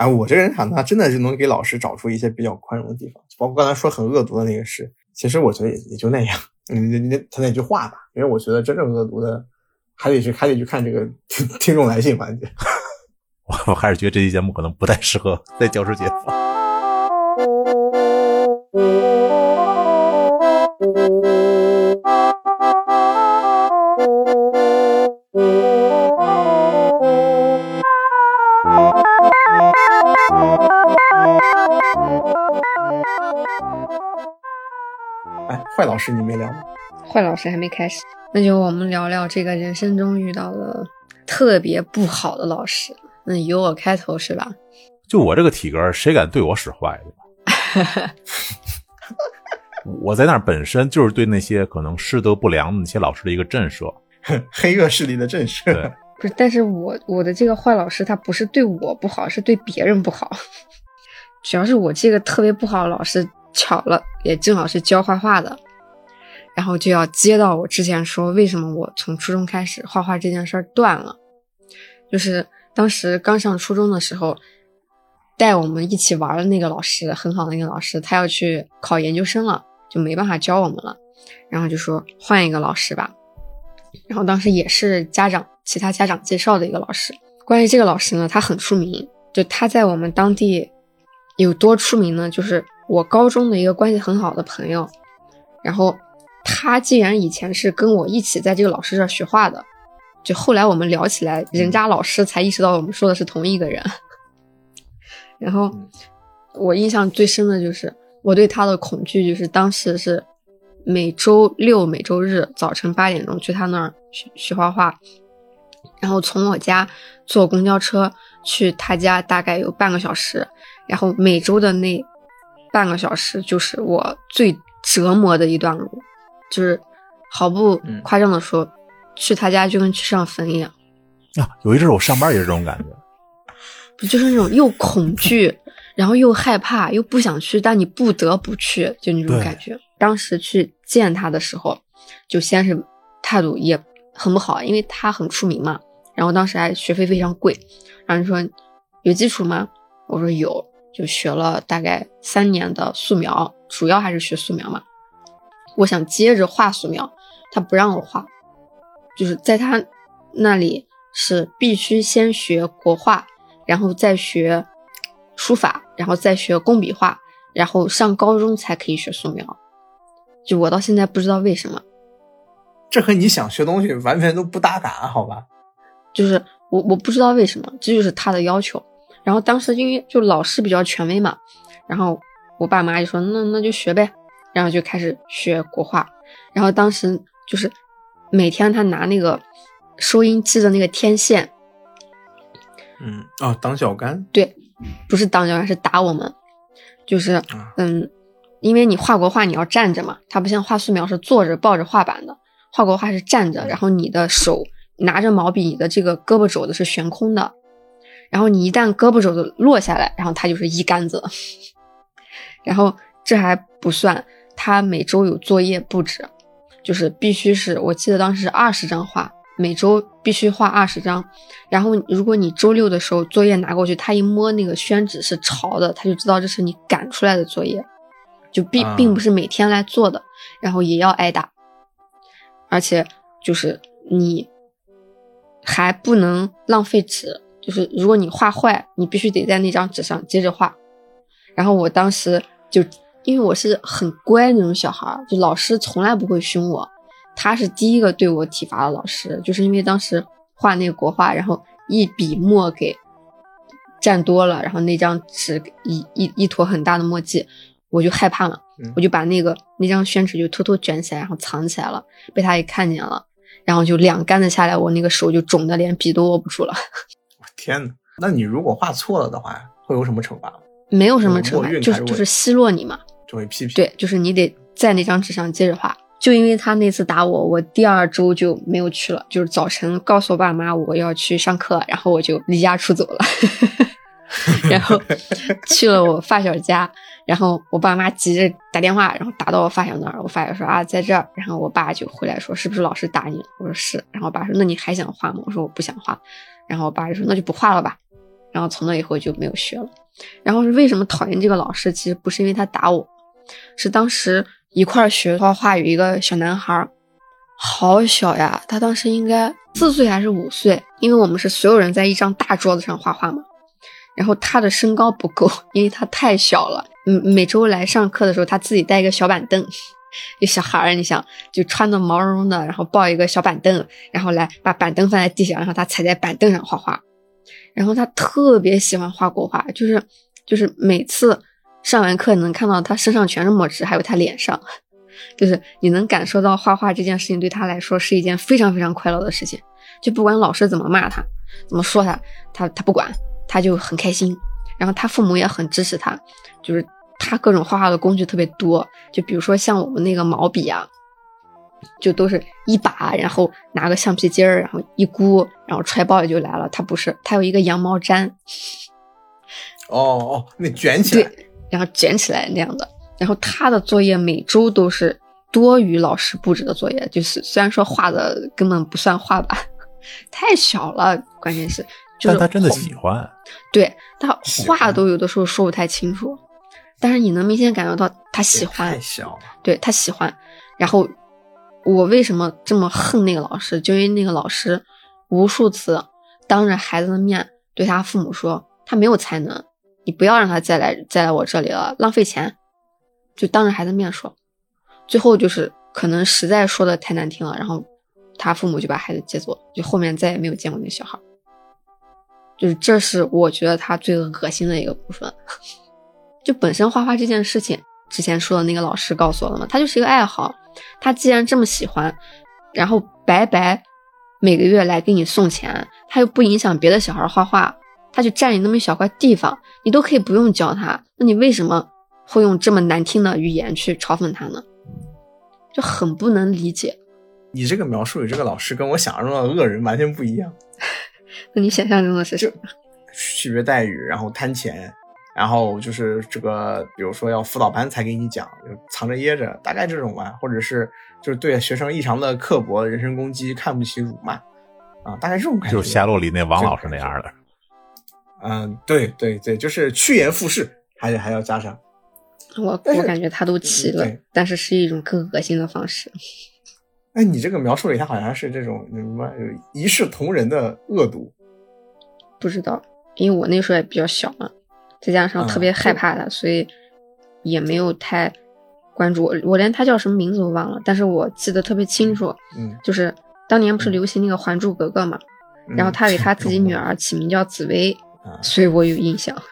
哎，我这个人哈，他真的是能给老师找出一些比较宽容的地方，包括刚才说很恶毒的那个事，其实我觉得也也就那样。那那他那句话吧，因为我觉得真正恶毒的，还得去还得去看这个听听众来信环节。我我还是觉得这期节目可能不太适合在教师节放。坏老师你没聊吗？坏老师还没开始，那就我们聊聊这个人生中遇到的特别不好的老师。那由我开头是吧？就我这个体格，谁敢对我使坏，对吧？我在那儿本身就是对那些可能师德不良的那些老师的一个震慑，黑恶势力的震慑。对，不是，但是我我的这个坏老师他不是对我不好，是对别人不好。主要是我这个特别不好的老师，巧了也正好是教画画的，然后就要接到我之前说为什么我从初中开始画画这件事儿断了，就是当时刚上初中的时候，带我们一起玩的那个老师，很好的那个老师，他要去考研究生了，就没办法教我们了，然后就说换一个老师吧。然后当时也是家长其他家长介绍的一个老师。关于这个老师呢，他很出名，就他在我们当地有多出名呢？就是我高中的一个关系很好的朋友，然后他竟然以前是跟我一起在这个老师这儿学画的，就后来我们聊起来，人家老师才意识到我们说的是同一个人。然后我印象最深的就是我对他的恐惧，就是当时是每周六、每周日早晨八点钟去他那儿学学画画，然后从我家坐公交车去他家大概有半个小时，然后每周的那半个小时就是我最折磨的一段路，就是毫不夸张的说，去他家就跟去上坟一样。啊，有一阵儿我上班也是这种感觉。不就是那种又恐惧，然后又害怕，又不想去，但你不得不去，就那种感觉。当时去见他的时候，就先是态度也很不好，因为他很出名嘛。然后当时还学费非常贵，然后就说有基础吗？我说有，就学了大概三年的素描，主要还是学素描嘛。我想接着画素描，他不让我画，就是在他那里是必须先学国画，然后再学书法，然后再学工笔画，然后上高中才可以学素描。就我到现在不知道为什么，这和你想学东西完全都不搭嘎，好吧？就是我我不知道为什么，这就是他的要求。然后当时因为就老师比较权威嘛，然后我爸妈就说那那就学呗，然后就开始学国画。然后当时就是每天他拿那个收音机的那个天线，嗯，哦，挡小杆，对，不是挡脚杆是打我们，就是啊嗯，因为你画国画你要站着嘛，它不像画素描是坐着抱着画板的，画国画是站着，然后你的手拿着毛笔，你的这个胳膊肘子是悬空的，然后你一旦胳膊肘子落下来，然后它就是一杆子，然后这还不算，他每周有作业布置，就是必须是我记得当时二十张画，每周必须画二十张。然后如果你周六的时候作业拿过去，他一摸那个宣纸是潮的，他就知道这是你赶出来的作业，就并啊并不是每天来做的，然后也要挨打，而且就是你还不能浪费纸，就是如果你画坏，你必须得在那张纸上接着画。然后我当时就因为我是很乖那种小孩儿，就老师从来不会凶我，他是第一个对我体罚的老师，就是因为当时画那个国画，然后一笔墨给蘸多了，然后那张纸一一一坨很大的墨迹，我就害怕了，嗯我就把那个那张宣纸就偷偷卷起来，然后藏起来了，被他给看见了，然后就两杆子下来，我那个手就肿的连笔都握不住了，我天呐！那你如果画错了的话，会有什么惩罚吗？没有什么惩罚，就是就是奚落你嘛。就会批评。，对，就是你得在那张纸上接着画。就因为他那次打我，我第二周就没有去了。就是早晨告诉我爸妈我要去上课，然后我就离家出走了，然后去了我发小家，然后我爸妈急着打电话，然后打到我发小那儿，我发小说啊在这儿，然后我爸就回来说是不是老师打你了？我说是，然后我爸说那你还想画吗？我说我不想画，然后我爸就说那就不画了吧，然后从那以后就没有学了。然后是为什么讨厌这个老师？其实不是因为他打我，是当时一块学画画有一个小男孩，好小呀，他当时应该四岁还是五岁，因为我们是所有人在一张大桌子上画画嘛。然后他的身高不够，因为他太小了。嗯，每周来上课的时候，他自己带一个小板凳。就小孩儿，你想，就穿的毛茸茸的，然后抱一个小板凳，然后来把板凳放在地上，然后他踩在板凳上画画。然后他特别喜欢画国画，就是就是每次上完课，能看到他身上全是墨汁，还有他脸上，就是你能感受到画画这件事情对他来说是一件非常非常快乐的事情。就不管老师怎么骂他，怎么说他，他他不管。他就很开心，然后他父母也很支持他，就是他各种画画的工具特别多，就比如说像我们那个毛笔啊，就都是一把，然后拿个橡皮筋儿，然后一箍，然后揣包里就来了。他不是，他有一个羊毛毡。哦哦，那卷起来，对，然后卷起来那样的。然后他的作业每周都是多于老师布置的作业，就是虽然说画的根本不算画吧，太小了，关键是。但他真的喜欢，对他话都有的时候说不太清楚，但是你能明显感觉到他喜欢。太小了，对他喜欢。然后我为什么这么恨那个老师？就因为那个老师无数次当着孩子的面对他父母说他没有才能，你不要让他再来再来我这里了，浪费钱。就当着孩子面说，最后就是可能实在说的太难听了，然后他父母就把孩子接走，就后面再也没有见过那小孩。就是这是我觉得他最恶心的一个部分，就本身画画这件事情，之前说的那个老师告诉我了嘛，他就是一个爱好，他既然这么喜欢，然后白白每个月来给你送钱，他又不影响别的小孩画画，他就占你那么一小块地方，你都可以不用教他，那你为什么会用这么难听的语言去嘲讽他呢？就很不能理解。你这个描述，你这个老师跟我想象中的恶人完全不一样。那你想象中的是什么区别待遇，然后贪钱，然后就是这个，比如说要辅导班才给你讲，就藏着掖着，大概这种吧，或者是就是对学生异常的刻薄，人身攻击，看不起辱骂，啊，大概这种感觉。就是夏洛里那王老师那样的。嗯，对对对，就是趋炎附势，还得还要加上。我我感觉他都齐了，但是是一种更恶心的方式。哎，你这个描述里，他好像是这种什么一视同仁的恶毒，不知道，因为我那时候也比较小嘛，再加上特别害怕他，所以也没有太关注我。我连他叫什么名字都忘了，但是我记得特别清楚，嗯，就是当年不是流行那个《还珠格格》嘛，然后他给他自己 女儿起名叫紫薇，所以我有印象。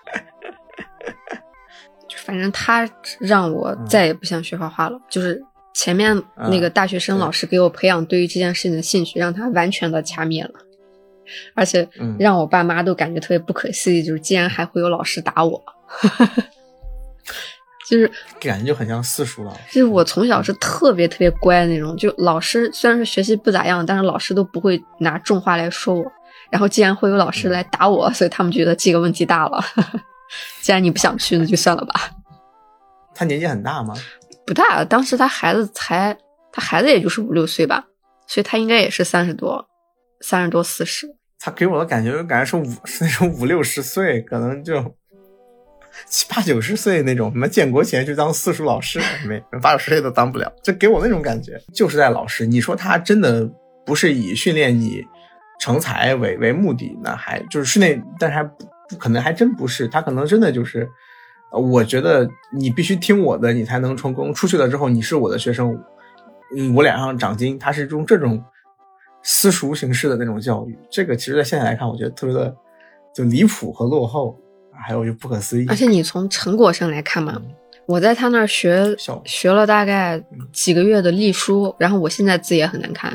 就反正他让我再也不想学画画了，就是。前面那个大学生老师给我培养对于这件事情的兴趣，让他完全的掐灭了，而且让我爸妈都感觉特别不可思议，就是竟然还会有老师打我，就是感觉就很像四叔了。就是我从小是特别特别乖的那种，就老师虽然是学习不咋样，但是老师都不会拿重话来说我，然后既然会有老师来打我，所以他们觉得这个问题大了。既然你不想去，那就算了吧。他年纪很大吗？不大，当时他孩子才，他孩子也就是五六岁吧，所以他应该也是三十多，三十多四十。他给我的感觉，感觉是五是那种五六十岁，可能就七八九十岁那种，什么建国前去当私塾老师，没八九十岁都当不了，就给我那种感觉。就是在老师，你说他真的不是以训练你成才为为目的，那还就是室内，但是还不不可能，还真不是，他可能真的就是。我觉得你必须听我的，你才能成功。出去了之后，你是我的学生，嗯，我脸上长金。他是用这种私塾形式的那种教育，这个其实，在现在来看，我觉得特别的就离谱和落后，还有就不可思议。而且你从成果上来看嘛，我在他那儿学学了大概几个月的隶书，然后我现在字也很难看，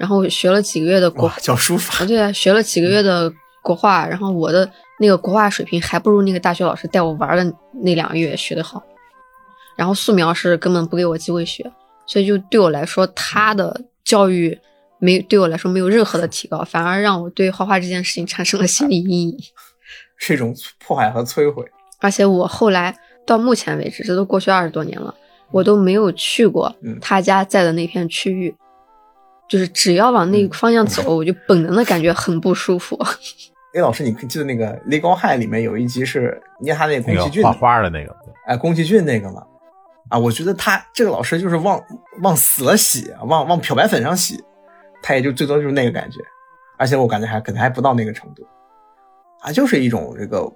然后学了几个月的国教书法，对啊，学了几个月的国画，然后我的。那个国画水平还不如那个大学老师带我玩的那两个月学的好，然后素描是根本不给我机会学，所以就对我来说，他的教育没对我来说没有任何的提高，反而让我对画画这件事情产生了心理阴影，是一种破坏和摧毁。而且我后来到目前为止，这都过去二十多年了，我都没有去过他家在的那片区域，就是只要往那个方向走，我就本能的感觉很不舒服。A 老师，你记得那个《雷高害》里面有一集是捏他那个宫崎骏画花的那个，哎，宫崎骏那个嘛，啊，我觉得他这个老师就是往往死了洗，往往漂白粉上洗，他也就最多就是那个感觉，而且我感觉还可能还不到那个程度，啊，就是一种这个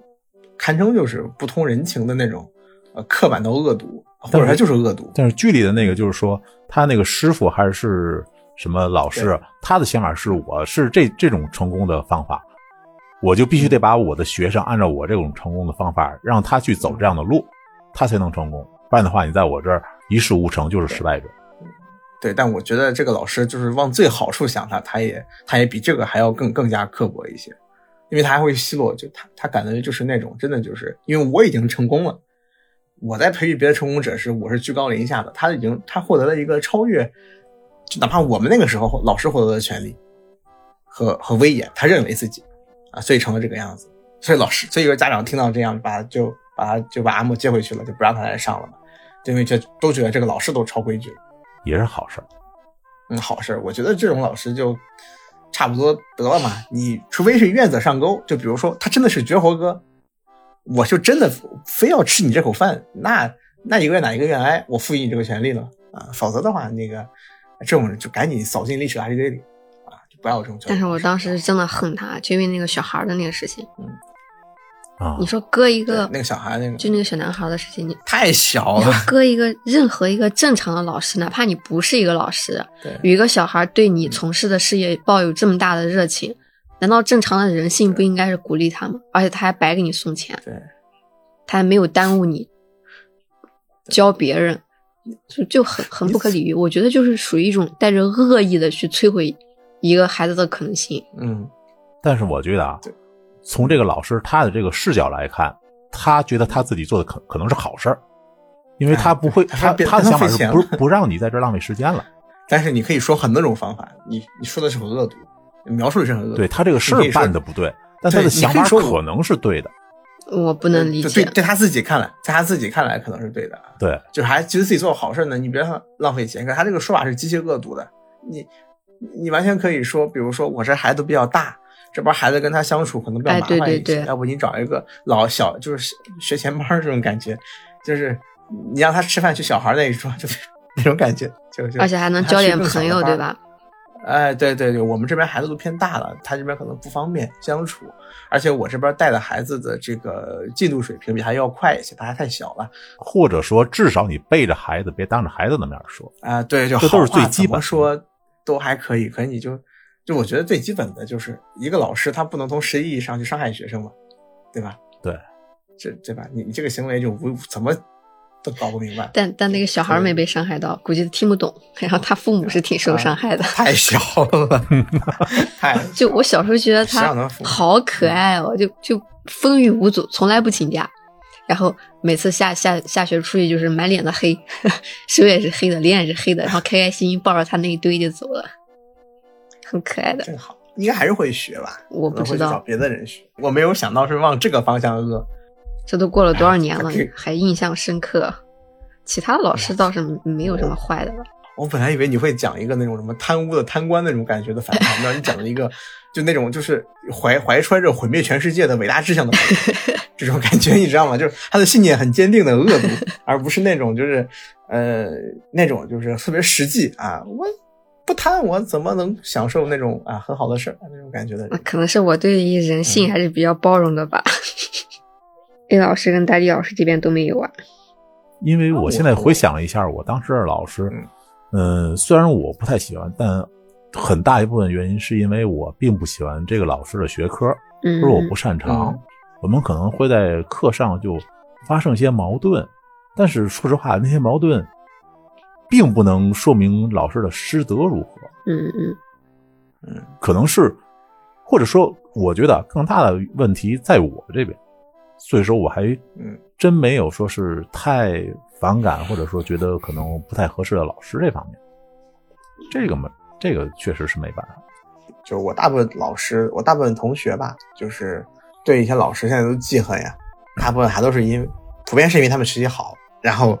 堪称就是不通人情的那种呃刻板的恶毒，或者他就是恶毒。但是剧里的那个就是说，他那个师傅还是什么老师，他的想法是我是这这种成功的方法。我就必须得把我的学生按照我这种成功的方法，让他去走这样的路，他才能成功。不然的话，你在我这儿一事无成，就是失败者。对，但我觉得这个老师就是往最好处想，他他也他也比这个还要更更加刻薄一些，因为他还会奚落，就他他感觉就是那种真的就是因为我已经成功了，我在培育别的成功者时，我是居高临下的，他已经他获得了一个超越，就哪怕我们那个时候老师获得的权利和和威严，他认为自己。啊，所以成了这个样子，所以老师，所以说家长听到这样，把就把就把阿木接回去了，就不让他来上了嘛，因为这都觉得这个老师都超规矩，也是好事嗯，好事我觉得这种老师就差不多得了嘛，你除非是愿者上钩，就比如说他真的是绝活哥，我就真的非要吃你这口饭，那那一个愿打一个愿挨，我赋予你这个权利了。啊，否则的话，那个这种人就赶紧扫进历史垃圾堆里啊，就。不要这种。但是我当时真的恨他，就因为那个小孩的那个事情。嗯啊，你说搁一个那个小孩那个，就那个小男孩的事情，你太小了。搁一个任何一个正常的老师，哪怕你不是一个老师，对，有一个小孩对你从事的事业抱有这么大的热情，难道正常的人性不应该是鼓励他吗？而且他还白给你送钱，对，他还没有耽误你教别人，就就很很不可理喻。我觉得就是属于一种带着恶意的去摧毁。一个孩子的可能性，嗯，但是我觉得啊，从这个老师他的这个视角来看，他觉得他自己做的可可能是好事儿，因为他不会，他他的想法是不不让你在这浪费时间了。但是你可以说很多种方法，你你说的是很恶毒，描述的是很恶毒。对他这个事儿办的不对，但他的想法可能是对的。我不能理解，对对他自己看来，在他自己看来可能是对的。对，就是还觉得自己做好事呢，你别浪费钱。可他这个说法是极其恶毒的，你。你完全可以说，比如说我这孩子比较大，这帮孩子跟他相处可能比较麻烦一些，要不你找一个老小，就是学前班这种感觉，就是你让他吃饭去小孩那一桌，就是 那种感觉，就而且还能交点朋友，对吧？哎，对对对，我们这边孩子都偏大了，他这边可能不方便相处，而且我这边带的孩子的这个进度水平比他要快一些，他还太小了，或者说至少你背着孩子，别当着孩子的面说啊，对，就这都是最基本说。都还可以，可是你就就我觉得最基本的就是一个老师，他不能从实际意义上去伤害学生嘛，对吧？对，这对吧？你你这个行为就无怎么都搞不明白。但但那个小孩没被伤害到，估计听不懂。然后他父母是挺受伤害的。太小了，太 就我小时候觉得他好可爱哦，就就风雨无阻，从来不请假。然后每次下下下学出去就是满脸的黑，手也是黑的，脸也是黑的，然后开开心心抱着他那一堆就走了，很可爱的。真好，应该还是会学吧？我不知道，找别的人学。我没有想到是往这个方向恶。这都过了多少年了，还印象深刻。其他老师倒是没有什么坏的了。我本来以为你会讲一个那种什么贪污的贪官那种感觉的反派，让你讲了一个就那种就是怀怀揣着毁灭全世界的伟大志向的。这种感觉你知道吗？就是他的信念很坚定的恶毒，而不是那种就是呃那种就是特别实际啊，我不贪我怎么能享受那种啊很好的事儿那种感觉的人。可能是我对于人性还是比较包容的吧。A 老师跟大力老师这边都没有啊。因为我现在回想了一下，我当时的老师，嗯，虽然我不太喜欢，但很大一部分原因是因为我并不喜欢这个老师的学科，嗯，是我不擅长。我们可能会在课上就发生一些矛盾，但是说实话，那些矛盾并不能说明老师的师德如何。嗯嗯嗯，可能是，或者说，我觉得更大的问题在我这边，所以说我还嗯真没有说是太反感，或者说觉得可能不太合适的老师这方面。这个嘛，这个确实是没办法。就是我大部分老师，我大部分同学吧，就是。对一些老师现在都记恨呀，大部分还都是因，普遍是因为他们学习好，然后，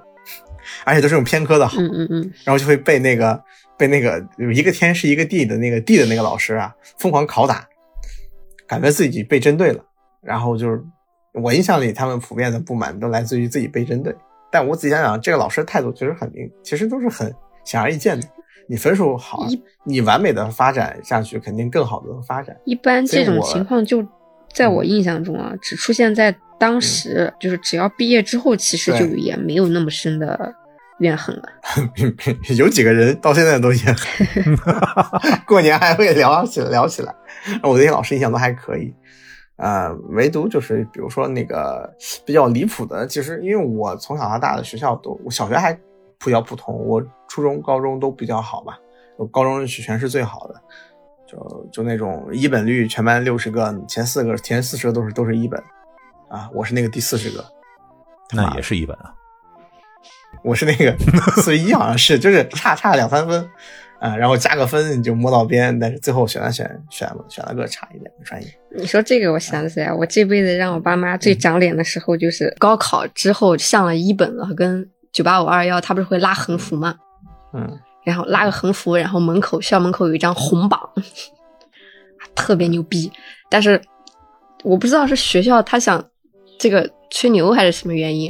而且都是用偏科的好，嗯嗯嗯，然后就会被那个被那个有一个天是一个地的那个地的那个老师啊疯狂拷打，感觉自己被针对了，然后就是我印象里他们普遍的不满都来自于自己被针对。但我仔细想想，这个老师态度其实很明，其实都是很显而易见的。你分数好，你完美的发展下去，肯定更好的发展。一般这种情况就在我印象中啊，只出现在当时，就是只要毕业之后，其实就也没有那么深的怨恨了。有几个人到现在都怨恨，过年还会聊起聊起来。我那些老师印象都还可以。呃，唯独就是比如说那个比较离谱的，其实因为我从小到大的学校都，我小学还比较普通，我初中、高中都比较好吧，我高中是全是最好的，就就那种一本率，全班六十个，前四个前四十个都是都是一本，啊，我是那个第四十个，那也是一本啊，我是那个 四十一好像是，就是差差两三分。啊，然后加个分你就摸到边，但是最后选了选选了选了个差一点的专业。你说这个，我想起来，我这辈子让我爸妈最长脸的时候，就是高考之后上了一本了，跟九八五二幺，他不是会拉横幅吗？嗯，然后拉个横幅，然后门口校门口有一张红榜，特别牛逼。但是我不知道是学校他想这个吹牛还是什么原因，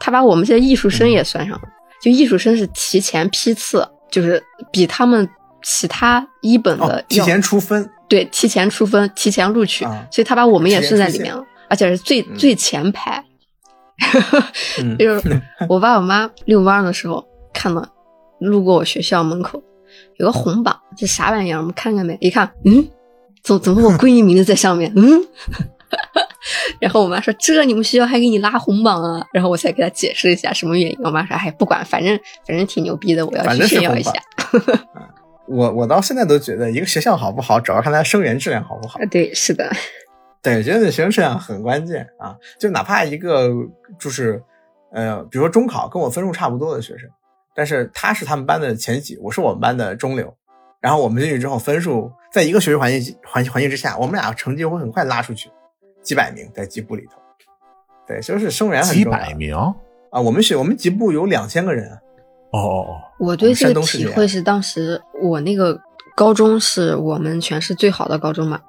他把我们这些艺术生也算上了，就艺术生是提前批次。就是比他们其他一本的提前出分，对，提前出分，提前录取，所以他把我们也算在里面了，而且是最最前排。就是我爸我妈遛弯的时候看到，路过我学校门口有个红榜，这啥玩意儿？我们看看呗。一看，嗯，怎怎么我闺女名字在上面？嗯。然后我妈说：“这你们学校还给你拉红榜啊？”然后我才给她解释一下什么原因。我妈说：“哎，不管，反正反正挺牛逼的，我要去炫耀一下。”我我到现在都觉得，一个学校好不好，主要看它生源质量好不好。对，是的，对，觉得学生质量很关键啊。就哪怕一个就是呃，比如说中考跟我分数差不多的学生，但是他是他们班的前几，我是我们班的中流，然后我们进去之后，分数在一个学习环境环环境之下，我们俩成绩会很快拉出去。几百名在级部里头，对，就是生源很几百名啊！我们学我们级部有两千个人。哦哦哦！我对这个体会是，当时我那个高中是我们全市最好的高中嘛，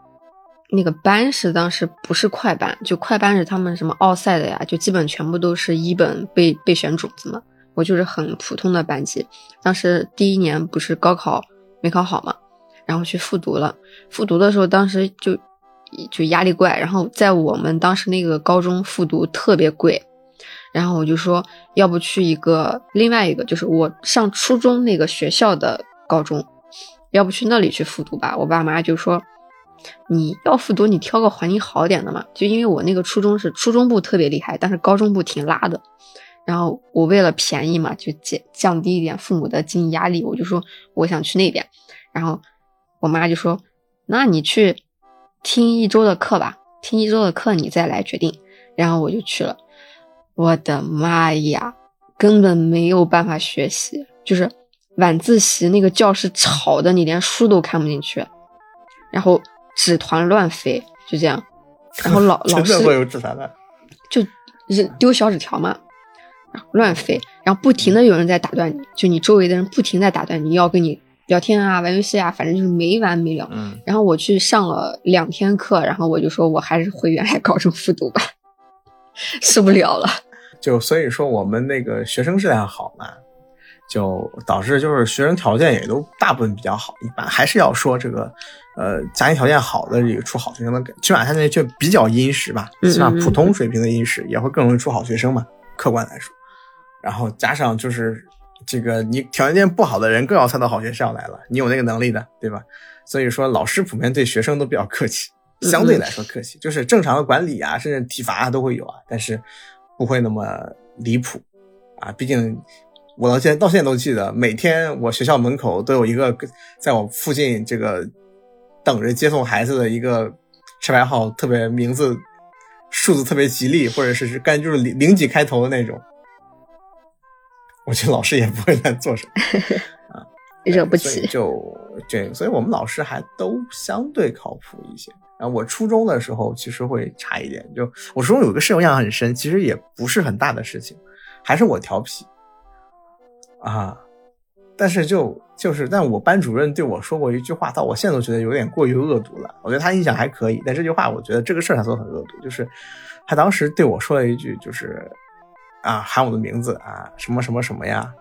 那个班是当时不是快班，就快班是他们什么奥赛的呀，就基本全部都是一本被被选种子嘛。我就是很普通的班级，当时第一年不是高考没考好嘛，然后去复读了，复读的时候当时就。就压力怪，然后在我们当时那个高中复读特别贵，然后我就说要不去一个另外一个，就是我上初中那个学校的高中，要不去那里去复读吧。我爸妈就说你要复读，你挑个环境好点的嘛。就因为我那个初中是初中部特别厉害，但是高中部挺拉的。然后我为了便宜嘛，就降降低一点父母的经济压力，我就说我想去那边。然后我妈就说那你去。听一周的课吧，听一周的课你再来决定。然后我就去了，我的妈呀，根本没有办法学习，就是晚自习那个教室吵的，你连书都看不进去，然后纸团乱飞，就这样。然后老老师会有纸团就扔丢小纸条嘛，乱飞，然后不停的有人在打断你，就你周围的人不停在打断你，要跟你。聊天啊，玩游戏啊，反正就是没完没了。嗯，然后我去上了两天课，然后我就说我还是回原来 高中复读吧，受不了了。就所以说我们那个学生质量好嘛，就导致就是学生条件也都大部分比较好。一般还是要说这个，呃，家庭条件好的这个出好学生的，起码他那就比较殷实吧，起码普通水平的殷实也会更容易出好学生嘛。客观来说，然后加上就是。这个你条件不好的人更要猜到好学校来了，你有那个能力的，对吧？所以说老师普遍对学生都比较客气，相对来说客气，就是正常的管理啊，甚至体罚啊都会有啊，但是不会那么离谱啊。毕竟我到现在到现在都记得，每天我学校门口都有一个在我附近这个等着接送孩子的一个车牌号，特别名字数字特别吉利，或者是是干就是零零几开头的那种。我觉得老师也不会再做什么 啊，惹不起。就这，所以我们老师还都相对靠谱一些。然后我初中的时候其实会差一点，就我初中有个事，我印象很深，其实也不是很大的事情，还是我调皮啊。但是就就是，但我班主任对我说过一句话，到我现在都觉得有点过于恶毒了。我觉得他印象还可以，但这句话我觉得这个事儿他做的很恶毒，就是他当时对我说了一句，就是啊喊我的名字啊什么什么什么呀，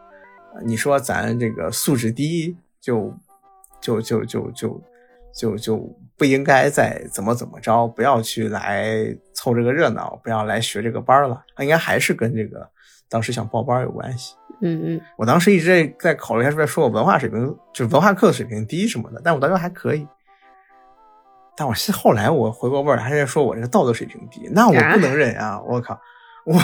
你说咱这个素质低就就就就就就就不应该再怎么怎么着，不要去来凑这个热闹，不要来学这个班了，他应该还是跟这个。当时想报班有关系，嗯嗯，我当时一直在在考虑他是不是说我文化水平就是文化课水平低什么的，但我当时还可以。但我后来我回过味儿，还是说我这个道德水平低，那我不能忍啊！我靠，我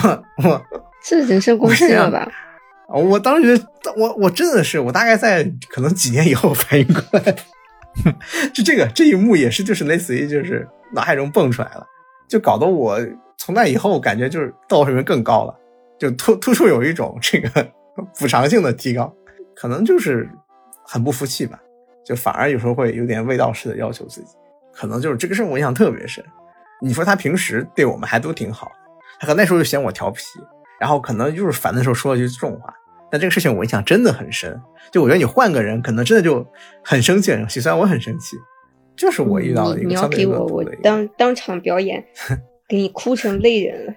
我这人身攻击了吧？我当时我我真的是我大概在可能几年以后反应过来，就这个这一幕也是就是类似于就是脑海中蹦出来了，就搞得我从那以后感觉就是道德水平更高了。就突突出有一种这个 补偿性的提高，可能就是很不服气吧，就反而有时候会有点味道式的要求自己，可能就是这个事我印象特别深。你说他平时对我们还都挺好，他可那时候就嫌我调皮，然后可能就是烦的时候说了句重话，但这个事情我印象真的很深。就我觉得你换个人，可能真的就很生气，很生气。虽然我很生气，就是我遇到的一个你要给我我当当场表演，给你哭成泪人了，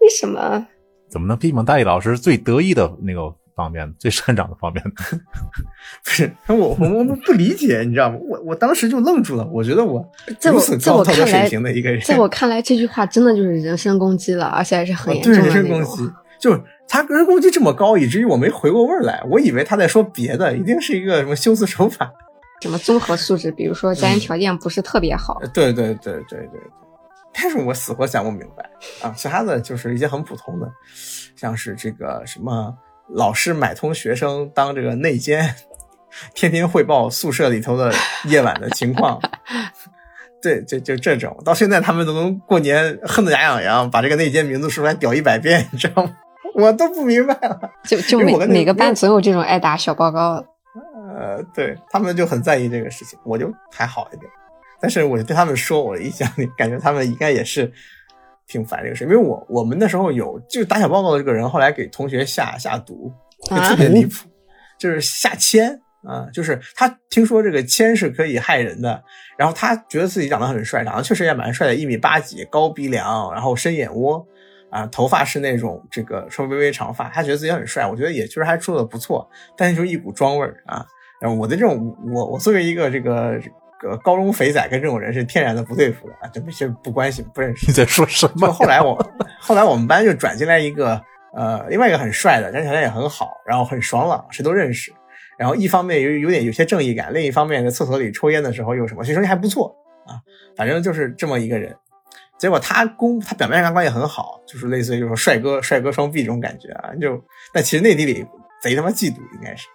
为什么？怎么能批评大一老师最得意的那个方面的，最擅长的方面的？不是我我我不理解，你知道吗？我我当时就愣住了。我觉得我如此高道德水平的一个人，在我看来，这句话真的就是人身攻击了，而且还是很严重的人身攻击。就是他人身攻击这么高，以至于我没回过味儿来。我以为他在说别的，一定是一个什么修辞手法，什么综合素质，比如说家庭条件不是特别好。对对对对对。但是我死活想不明白啊，其他的就是一些很普通的，像是这个什么老师买通学生当这个内奸，天天汇报宿舍里头的夜晚的情况，对，就就这种，到现在他们都能过年恨得牙痒痒，把这个内奸名字说出来屌一百遍，你知道吗？我都不明白了，就就每每个班总有这种爱打小报告，呃，对他们就很在意这个事情，我就还好一点。但是我对他们说，我的印象里感觉他们应该也是挺烦这个事，因为我我们那时候有就打小报告的这个人，后来给同学下下毒，就特别离谱，就是下铅啊，就是他听说这个铅是可以害人的，然后他觉得自己长得很帅，长得确实也蛮帅的，一米八几，高鼻梁，然后深眼窝，啊，头发是那种这个稍微微微长发，他觉得自己很帅，我觉得也确实还说的不错，但是就一股装味儿啊，然后我的这种我我作为一个这个。个高中肥仔跟这种人是天然的不对付的啊，这些不关系不认识。你在说什么？后来我 后来我们班就转进来一个呃，另外一个很帅的，家庭条件也很好，然后很爽朗，谁都认识。然后一方面有有点有些正义感，另一方面在厕所里抽烟的时候又什么，其实还不错啊。反正就是这么一个人。结果他公他表面上关系很好，就是类似于就是帅哥帅哥双臂这种感觉啊，就但其实内地里贼他妈嫉妒，应该是。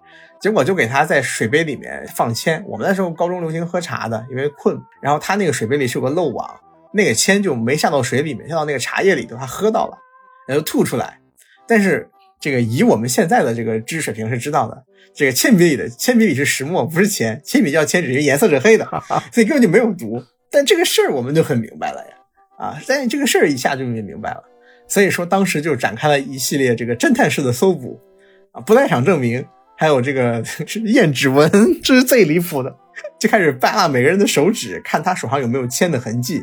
结果就给他在水杯里面放铅。我们那时候高中流行喝茶的，因为困。然后他那个水杯里是有个漏网，那个铅就没下到水里面，下到那个茶叶里头，他喝到了，然后吐出来。但是这个以我们现在的这个知识水平是知道的，这个铅笔里的铅笔里是石墨，不是铅。铅笔叫铅，只是颜色是黑的，所以根本就没有毒。但这个事儿我们就很明白了呀，啊，但这个事儿一下就明白了。所以说当时就展开了一系列这个侦探式的搜捕，啊，不在场证明。还有这个 验指纹，这是最离谱的。就开始掰拉每个人的手指，看他手上有没有铅的痕迹，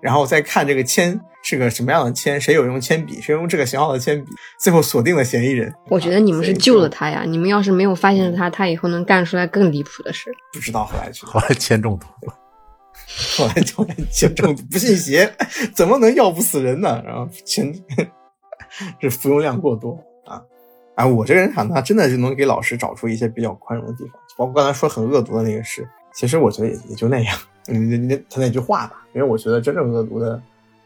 然后再看这个铅是个什么样的铅，谁有用铅笔，谁用这个型号的铅笔，最后锁定了嫌疑人。我觉得你们是救了他呀！你们要是没有发现他，他以后能干出来更离谱的事。不知道后来去，后来铅中毒了，后来后来铅中毒，不信邪，怎么能药不死人呢？然后铅这服用量过多。哎，我这个人哈，他真的是能给老师找出一些比较宽容的地方，包括刚才说很恶毒的那个事，其实我觉得也也就那样。那那他那句话吧，因为我觉得真正恶毒的，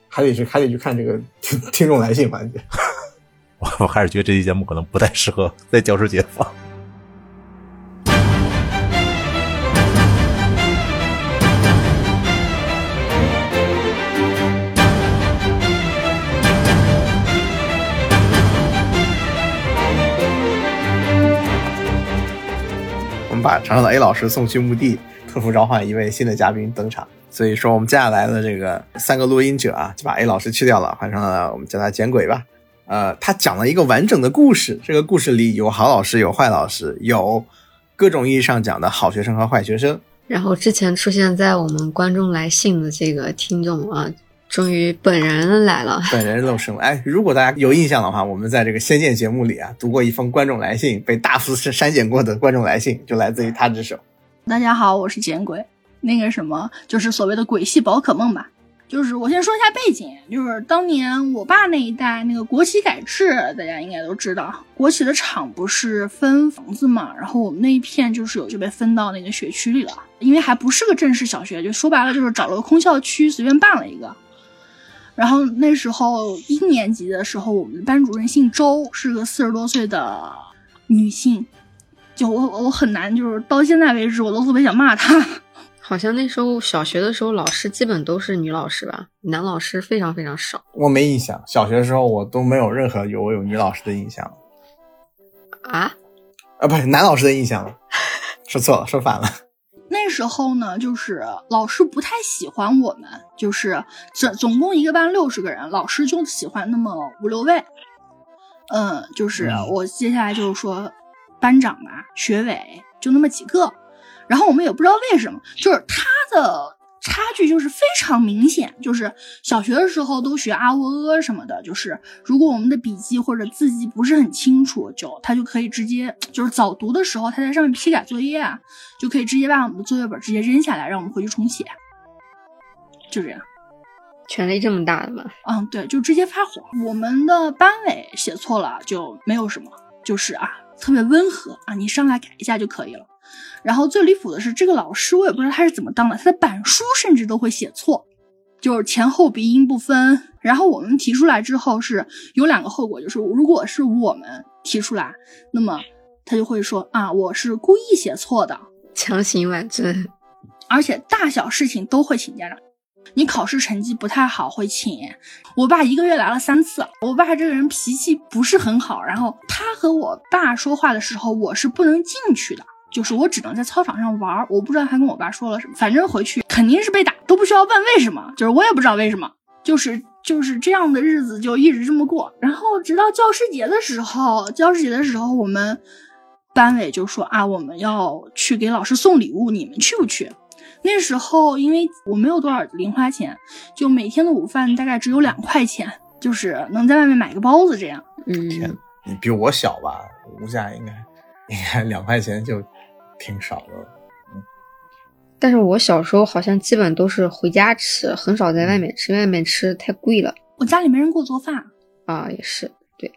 还得去还得去看这个听听众来信环节。我我还是觉得这期节目可能不太适合在教师节放。把长长的 A 老师送去墓地，特殊召唤一位新的嘉宾登场。所以说，我们接下来的这个三个录音者啊，就把 A 老师去掉了，换成了我们叫他简鬼吧。呃，他讲了一个完整的故事，这个故事里有好老师，有坏老师，有各种意义上讲的好学生和坏学生。然后之前出现在我们观众来信的这个听众啊，终于本人来了。本人露声了。哎，如果大家有印象的话，我们在这个《仙剑》节目里啊，读过一封观众来信，被大幅删减过的观众来信，就来自于他之手。大家好，我是简鬼，那个什么，就是所谓的鬼系宝可梦吧。就是我先说一下背景，就是当年我爸那一代那个国企改制，大家应该都知道，国企的厂不是分房子嘛，然后我们那一片就是有就被分到那个学区里了，因为还不是个正式小学，就说白了就是找了个空校区随便办了一个。然后那时候一年级的时候，我们的班主任姓周，是个四十多岁的女性，就我我很难，就是到现在为止，我都特别想骂她。好像那时候小学的时候，老师基本都是女老师吧，男老师非常非常少。我没印象，小学的时候我都没有任何有我有女老师的印象。啊？啊，不是男老师的印象，说错了，说反了。那时候呢，就是老师不太喜欢我们，就是总总共一个班六十个人，老师就喜欢那么五六位。嗯，就是我接下来就是说，班长吧，学委就那么几个。然后我们也不知道为什么，就是他的差距就是非常明显。就是小学的时候都学啊喔呃什么的，就是如果我们的笔记或者字迹不是很清楚，就他就可以直接就是早读的时候，他在上面批改作业啊，就可以直接把我们的作业本直接扔下来，让我们回去重写。就这样，权力这么大的吗？嗯，对，就直接发火。我们的班委写错了就没有什么，就是啊，特别温和啊，你上来改一下就可以了。然后最离谱的是，这个老师我也不知道他是怎么当的，他的板书甚至都会写错，就是前后鼻音不分。然后我们提出来之后是有两个后果，就是如果是我们提出来，那么他就会说啊，我是故意写错的，强行挽正。而且大小事情都会请家长，你考试成绩不太好会请。我爸一个月来了三次，我爸这个人脾气不是很好，然后他和我爸说话的时候，我是不能进去的。就是我只能在操场上玩，我不知道他跟我爸说了什么，反正回去肯定是被打，都不需要问为什么，就是我也不知道为什么，就是就是这样的日子就一直这么过，然后直到教师节的时候，教师节的时候我们班委就说啊，我们要去给老师送礼物，你们去不去？那时候因为我没有多少零花钱，就每天的午饭大概只有两块钱，就是能在外面买个包子这样。嗯，天，你比我小吧？物价应该你看两块钱就。挺少的，嗯，但是我小时候好像基本都是回家吃，很少在外面吃，外面吃太贵了。我家里没人给我做饭啊，也是对。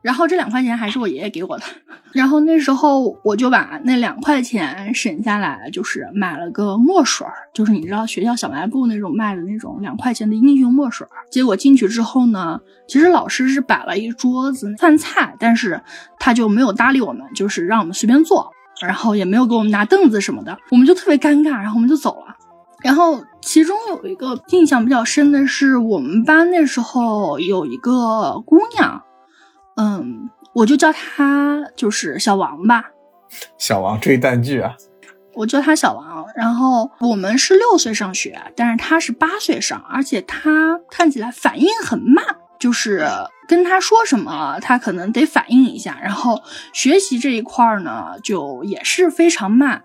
然后这两块钱还是我爷爷给我的，然后那时候我就把那两块钱省下来，就是买了个墨水就是你知道学校小卖部那种卖的那种两块钱的英雄墨水结果进去之后呢，其实老师是摆了一桌子饭菜，但是他就没有搭理我们，就是让我们随便坐。然后也没有给我们拿凳子什么的，我们就特别尴尬，然后我们就走了。然后其中有一个印象比较深的是，我们班那时候有一个姑娘，嗯，我就叫她就是小王吧。小王追弹剧啊，我叫她小王。然后我们是六岁上学，但是她是八岁上，而且她看起来反应很慢，就是跟他说什么，他可能得反应一下。然后学习这一块呢，就也是非常慢。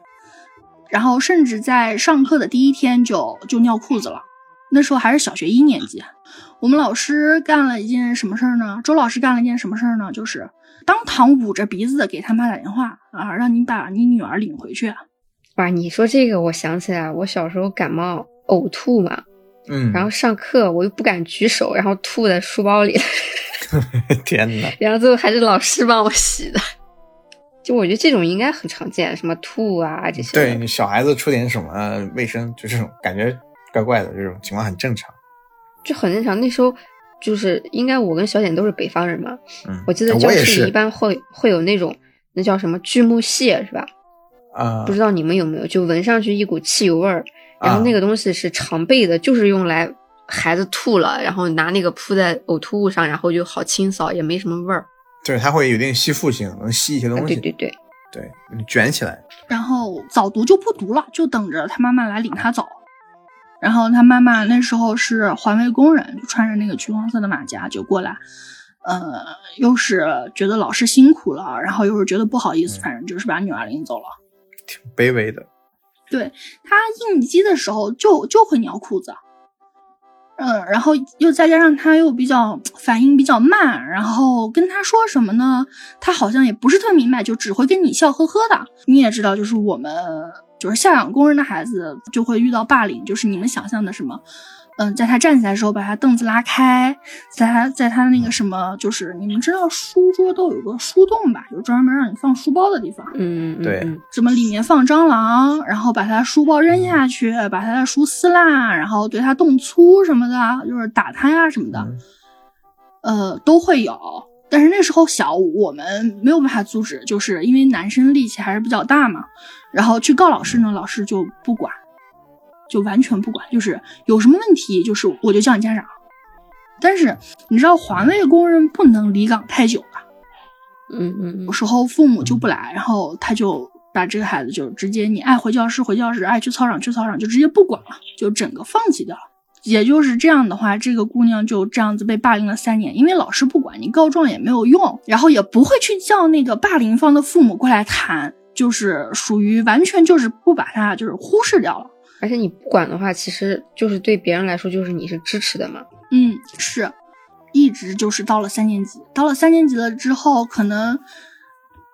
然后甚至在上课的第一天就就尿裤子了。那时候还是小学一年级，我们老师干了一件什么事儿呢？周老师干了一件什么事儿呢？就是当堂捂着鼻子给他妈打电话啊，让你把你女儿领回去。哇，你说这个，我想起来，我小时候感冒呕吐嘛，嗯，然后上课我又不敢举手，然后吐在书包里。天哪！然后最后还是老师帮我洗的。就我觉得这种应该很常见，什么吐啊这些。对你小孩子出点什么卫生，就这种感觉怪怪的这种情况很正常。就很正常。那时候就是应该我跟小简都是北方人嘛，嗯，我记得教室里一般会会有那种那叫什么锯木屑是吧？啊，不知道你们有没有？就闻上去一股汽油味儿，然后那个东西是常备的，就是用来孩子吐了，然后拿那个铺在呕吐物上，然后就好清扫，也没什么味儿。对，它会有点吸附性，能吸一些东西。对对对，对，卷起来。然后早读就不读了，就等着他妈妈来领他走。然后他妈妈那时候是环卫工人，就穿着那个橘黄色的马甲就过来，呃，又是觉得老师辛苦了，然后又是觉得不好意思，反正就是把女儿领走了。挺卑微的。对他应激的时候就就会尿裤子，嗯，然后又再加上他又比较反应比较慢，然后跟他说什么呢，他好像也不是特明白，就只会跟你笑呵呵的。你也知道，就是我们就是下岗工人的孩子就会遇到霸凌，就是你们想象的什么。嗯，在他站起来的时候，把他凳子拉开，在他在他那个什么，就是你们知道书桌都有个书洞吧，就专门让你放书包的地方。嗯，对，什么里面放蟑螂，然后把他书包扔下去，把他的书撕烂，然后对他动粗什么的，就是打他呀什么的，呃，都会有。但是那时候小，我们没有办法阻止，就是因为男生力气还是比较大嘛。然后去告老师呢，老师就不管。就完全不管，就是有什么问题，就是我就叫你家长。但是你知道环卫工人不能离岗太久吧，嗯嗯，有时候父母就不来，然后他就把这个孩子就直接你爱回教室回教室，爱去操场去操场，就直接不管了，就整个放弃掉了。也就是这样的话，这个姑娘就这样子被霸凌了三年，因为老师不管你告状也没有用，然后也不会去叫那个霸凌方的父母过来谈，就是属于完全就是不把他就是忽视掉了。而且你不管的话，其实就是对别人来说，就是你是支持的嘛。嗯，是，一直就是到了三年级，到了三年级了之后，可能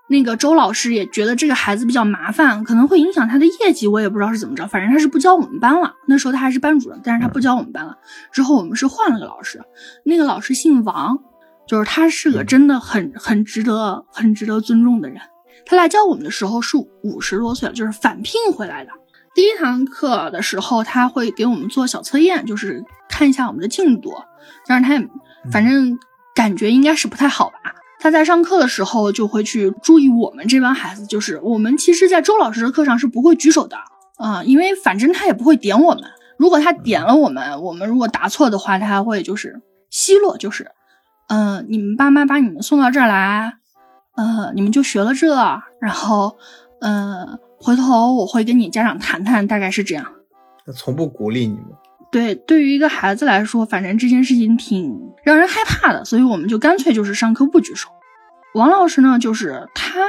那个周老师也觉得这个孩子比较麻烦，可能会影响他的业绩，我也不知道是怎么着，反正他是不教我们班了。那时候他还是班主任，但是他不教我们班了。之后我们是换了个老师，那个老师姓王，就是他是个真的很很值得很值得尊重的人。他来教我们的时候是五十多岁了，就是返聘回来的。第一堂课的时候，他会给我们做小测验，就是看一下我们的进度。但是他也反正感觉应该是不太好吧。他在上课的时候就会去注意我们这帮孩子，就是我们其实，在周老师的课上是不会举手的啊，因为反正他也不会点我们。如果他点了我们，我们如果答错的话，他还会就是奚落，就是嗯，你们爸妈把你们送到这儿来，呃，你们就学了这，然后嗯。回头我会跟你家长谈谈，大概是这样。他从不鼓励你们。对，对于一个孩子来说，反正这件事情挺让人害怕的，所以我们就干脆就是上课不举手。王老师呢，就是他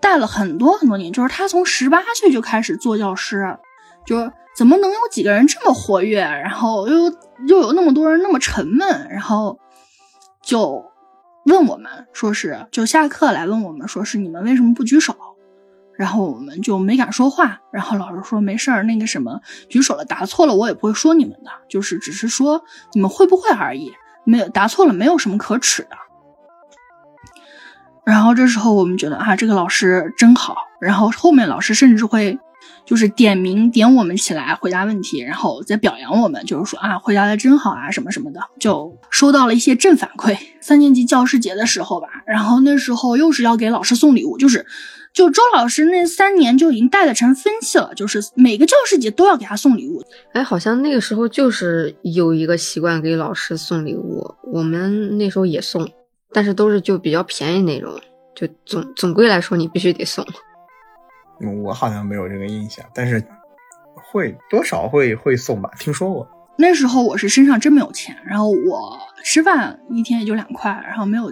带了很多很多年，就是他从十八岁就开始做教师，就是怎么能有几个人这么活跃，然后又又有那么多人那么沉闷，然后就问我们说是就下课来问我们说是你们为什么不举手？然后我们就没敢说话，然后老师说没事儿，那个什么举手了答错了，我也不会说你们的，就是只是说你们会不会而已，没有答错了，没有什么可耻的。然后这时候我们觉得啊，这个老师真好。然后后面老师甚至会就是点名点我们起来回答问题，然后再表扬我们，就是说啊，回答的真好啊，什么什么的，就收到了一些正反馈。三年级教师节的时候吧，然后那时候又是要给老师送礼物，就是。就周老师那三年就已经带的成风气了，就是每个教师节都要给他送礼物。哎，好像那个时候就是有一个习惯给老师送礼物，我们那时候也送，但是都是就比较便宜那种，就总总归来说你必须得送。我好像没有这个印象，但是会多少会会送吧，听说过。那时候我是身上真没有钱，然后我吃饭一天也就两块，然后没有。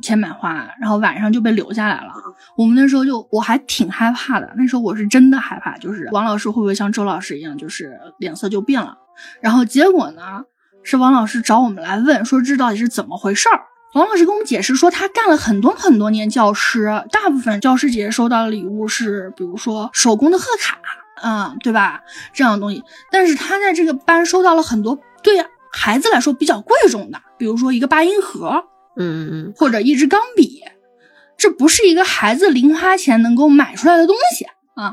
钱买花，然后晚上就被留下来了。我们那时候就我还挺害怕的，那时候我是真的害怕，就是王老师会不会像周老师一样，就是脸色就变了。然后结果呢，是王老师找我们来问，说这到底是怎么回事儿。王老师跟我们解释说，他干了很多很多年教师，大部分教师节收到的礼物是，比如说手工的贺卡，嗯，对吧？这样的东西。但是他在这个班收到了很多对孩子来说比较贵重的，比如说一个八音盒。嗯，或者一支钢笔，这不是一个孩子零花钱能够买出来的东西啊！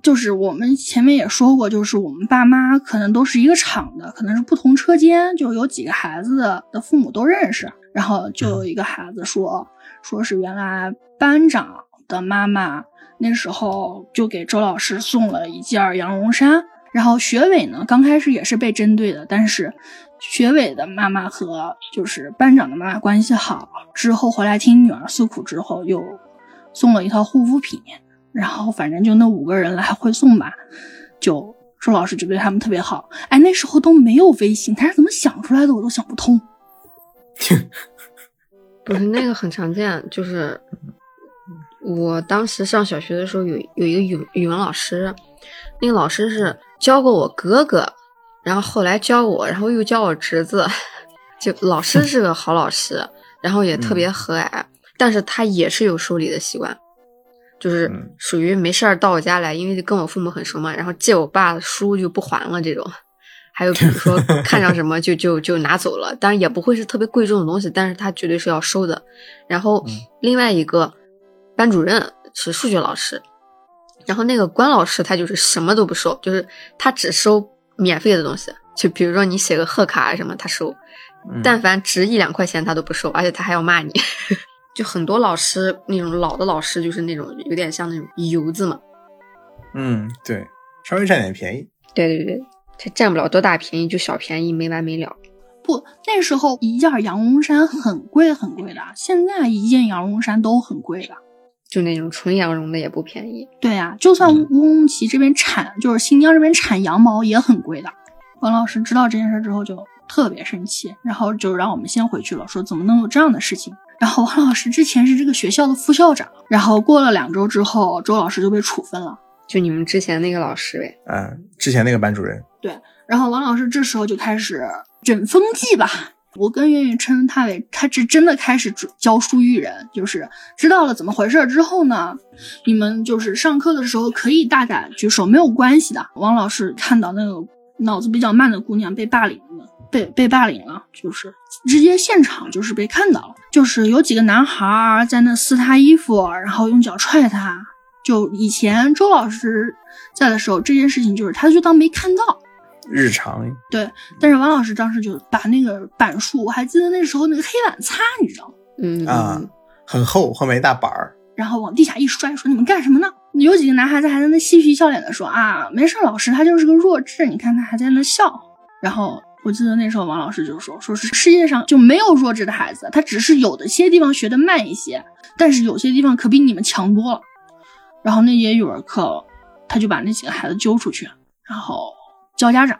就是我们前面也说过，就是我们爸妈可能都是一个厂的，可能是不同车间，就有几个孩子的父母都认识。然后就有一个孩子说，说是原来班长的妈妈那时候就给周老师送了一件羊绒衫。然后学委呢，刚开始也是被针对的，但是。学委的妈妈和就是班长的妈妈关系好，之后回来听女儿诉苦之后，又送了一套护肤品，然后反正就那五个人来回送吧，就周老师就对他们特别好。哎，那时候都没有微信，他是怎么想出来的，我都想不通。不是那个很常见，就是我当时上小学的时候有有一个语语文老师，那个老师是教过我哥哥，然后后来教我，然后又教我侄子，就老师是个好老师，然后也特别和蔼，但是他也是有收礼的习惯，就是嗯属于没事儿到我家来，因为跟我父母很熟嘛，然后借我爸的书就不还了这种。还有比如说看上什么就 就就拿走了，当然也不会是特别贵重的东西，但是他绝对是要收的。然后另外一个班主任是数学老师，然后那个关老师他就是什么都不收，就是他只收免费的东西，就比如说你写个贺卡啊什么他收，嗯但凡值一两块钱他都不收，而且他还要骂你。就很多老师那种老的老师就是那种有点像那种油子嘛，嗯，对，稍微占点便宜。对对对，他占不了多大便宜，就小便宜没完没了。不，那时候一件羊绒衫很贵很贵的，现在一件羊绒衫都很贵的。就那种纯羊绒的也不便宜。对呀、就算乌鲁木齐这边产，就是新疆这边产羊毛也很贵的。王老师知道这件事之后就特别生气，然后就让我们先回去了，说怎么能有这样的事情。然后王老师之前是这个学校的副校长，然后过了两周之后，周老师就被处分了。就你们之前那个老师呗，嗯，之前那个班主任，对然后王老师这时候就开始卷风纪吧。我跟圆圆称他为，他是真的开始教书育人，就是知道了怎么回事之后呢，你们就是上课的时候可以大胆举手，没有关系的。王老师看到那个脑子比较慢的姑娘被霸凌了，被被霸凌了，就是直接现场就是被看到了，就是有几个男孩在那撕她衣服，然后用脚踹她。就以前周老师在的时候，这件事情就是他就当没看到。日常对但是王老师当时就把那个板书，我还记得那时候那个黑板擦，你知道吗？嗯啊嗯很厚，后面一大板儿。然后往地下一摔，说你们干什么呢？有几个男孩子还在那嬉皮笑脸的说啊，没事，老师他就是个弱智，你看他还在那笑。然后我记得那时候王老师就说，说是世界上就没有弱智的孩子，他只是有的些地方学的慢一些，但是有些地方可比你们强多了。然后那节语文课，他就把那几个孩子揪出去，然后叫家长。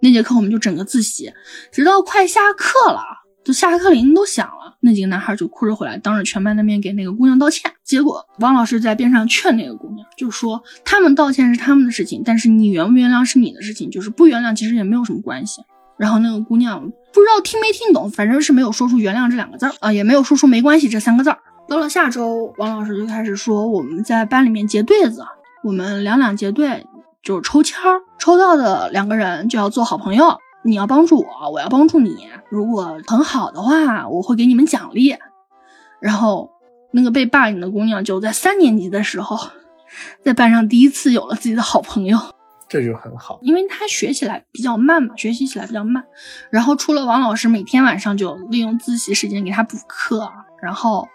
那节课我们就整个自习，直到快下课了，就下课铃都响了，那几个男孩就哭着回来，当着全班的面给那个姑娘道歉。结果王老师在边上劝那个姑娘，就说他们道歉是他们的事情，但是你原不原谅是你的事情，就是不原谅其实也没有什么关系。然后那个姑娘不知道听没听懂，反正是没有说出原谅这两个字儿啊、也没有说出没关系这三个字儿。到了下周，王老师就开始说我们在班里面结对子，我们两两结对，就是抽签儿，抽到的两个人就要做好朋友。你要帮助我，我要帮助你。如果很好的话，我会给你们奖励。然后那个被霸凌的姑娘就在三年级的时候，在班上第一次有了自己的好朋友。这就很好。因为她学起来比较慢嘛，学习起来比较慢。然后除了王老师每天晚上就利用自习时间给她补课，然后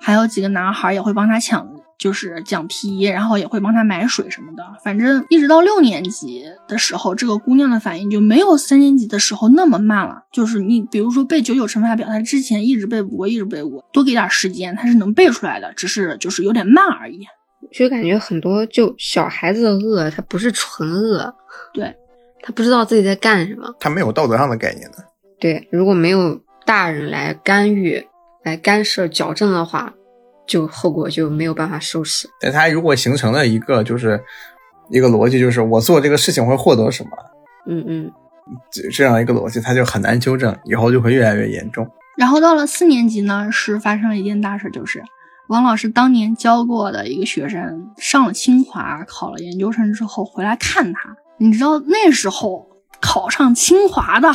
还有几个男孩也会帮她抢，就是讲题，然后也会帮他买水什么的。反正一直到六年级的时候，这个姑娘的反应就没有三年级的时候那么慢了。就是你比如说背九九乘法表，她之前一直背不过，一直背不过，多给点时间，她是能背出来的，只是就是有点慢而已。就感觉很多就小孩子的恶，他不是纯恶，对，他不知道自己在干什么。他没有道德上的概念的。对，如果没有大人来干预、来干涉、矫正的话，就后果就没有办法收拾。但他如果形成了一个就是一个逻辑，就是我做这个事情会获得什么，嗯嗯，这这样一个逻辑，他就很难纠正，以后就会越来越严重。然后到了四年级呢，是发生了一件大事，就是王老师当年教过的一个学生上了清华，考了研究生之后回来看他。你知道那时候考上清华的，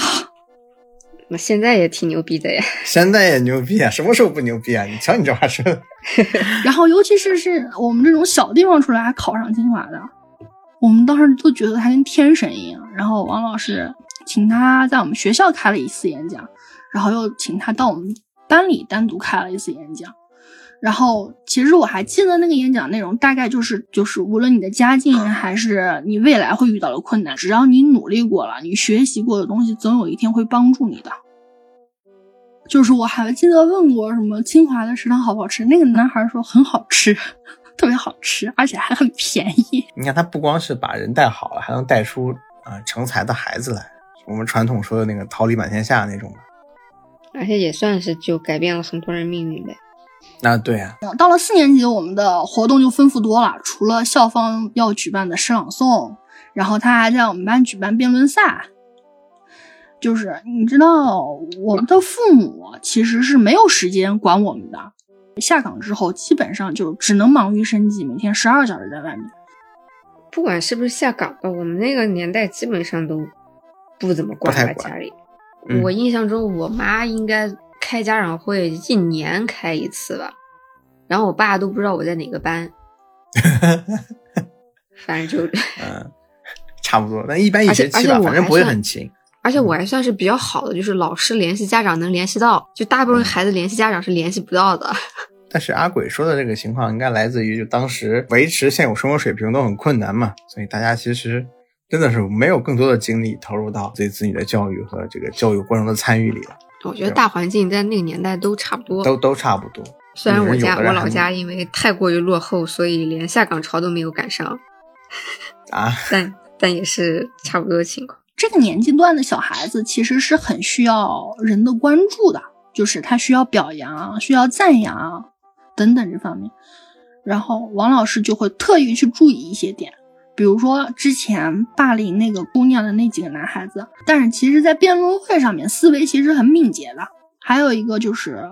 那现在也挺牛逼的呀。现在也牛逼啊，什么时候不牛逼啊？你瞧你这话说的，然后尤其是是我们这种小地方出来还考上清华的，我们当时都觉得他跟天神一样。然后王老师请他在我们学校开了一次演讲，然后又请他到我们班里单独开了一次演讲。然后其实我还记得那个演讲内容，大概就是就是无论你的家境还是你未来会遇到的困难，只要你努力过了，你学习过的东西，总有一天会帮助你的。就是我还记得问过什么清华的食堂好不好吃，那个男孩说很好吃，特别好吃，而且还很便宜。你看他不光是把人带好了，还能带出啊、成才的孩子来。我们传统说的那个桃李满天下那种吧。而且也算是就改变了很多人命运呗。啊，对啊，到了四年级，我们的活动就丰富多了。除了校方要举办的诗朗诵，然后他还在我们班举办辩论赛。就是你知道，我们的父母其实是没有时间管我们的。下岗之后，基本上就只能忙于生计，每天十二小时在外面。不管是不是下岗吧，我们那个年代基本上都不怎么管家里。嗯我印象中，我妈应该开家长会一年开一次吧，然后我爸都不知道我在哪个班，反正就，嗯，差不多。但一般一而且学期吧，反正不会很勤。而且我还算是比较好的，就是老师联系家长能联系到，就大部分孩子联系家长是联系不到的。但是阿鬼说的这个情况，应该来自于就当时维持现有生活水平都很困难嘛，所以大家其实真的是没有更多的精力投入到对子女的教育和这个教育过程的参与里了，我觉得大环境在那个年代都差不多。都都差不多。虽然我家我老家因为太过于落后，所以连下岗潮都没有赶上，啊，但但也是差不多的情况。这个年纪段的小孩子其实是很需要人的关注的，就是他需要表扬、需要赞扬等等这方面。然后王老师就会特意去注意一些点，比如说之前霸凌那个姑娘的那几个男孩子，但是其实在辩论会上面思维其实很敏捷的。还有一个就是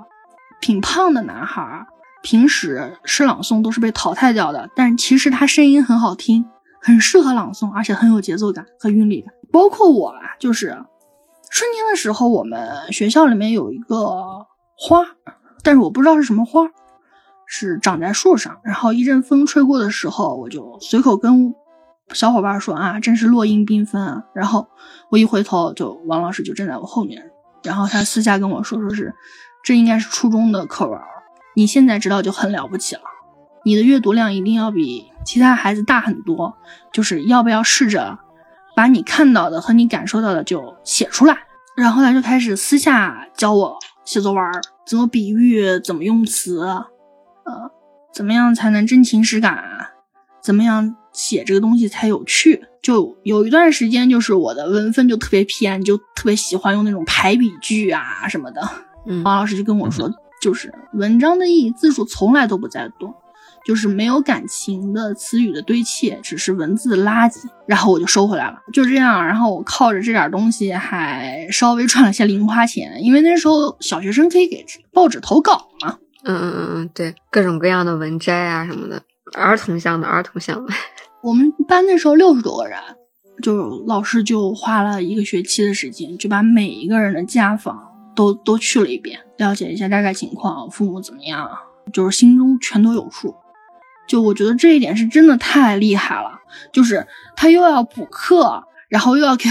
挺胖的男孩，平时诗朗诵都是被淘汰掉的，但是其实他声音很好听，很适合朗诵，而且很有节奏感和韵律感。包括我啊，就是春天的时候，我们学校里面有一个花，但是我不知道是什么花，是长在树上。然后一阵风吹过的时候，我就随口跟小伙伴说啊，真是落英缤纷啊。然后我一回头，就王老师就站在我后面，然后他私下跟我说，说是这应该是初中的课文，你现在知道就很了不起了。你的阅读量一定要比其他孩子大很多，就是要不要试着把你看到的和你感受到的就写出来，然后他就开始私下教我写作文，怎么比喻，怎么用词，呃，怎么样才能真情实感，怎么样写这个东西才有趣。就有一段时间，就是我的文风就特别偏，就特别喜欢用那种排比句啊什么的。嗯，王老师就跟我说，就是文章的意义字数从来都不在多，就是没有感情的词语的堆砌，只是文字的垃圾。然后我就收回来了，就这样。然后我靠着这点东西还稍微赚了些零花钱，因为那时候小学生可以给报纸投稿嘛。嗯嗯嗯嗯，对，各种各样的文摘啊什么的，儿童向的，儿童向的。我们班那时候六十多个人，就老师就花了一个学期的时间，就把每一个人的家访都都去了一遍，了解一下大概情况，父母怎么样，就是心中全都有数。就我觉得这一点是真的太厉害了，就是他又要补课，然后又要给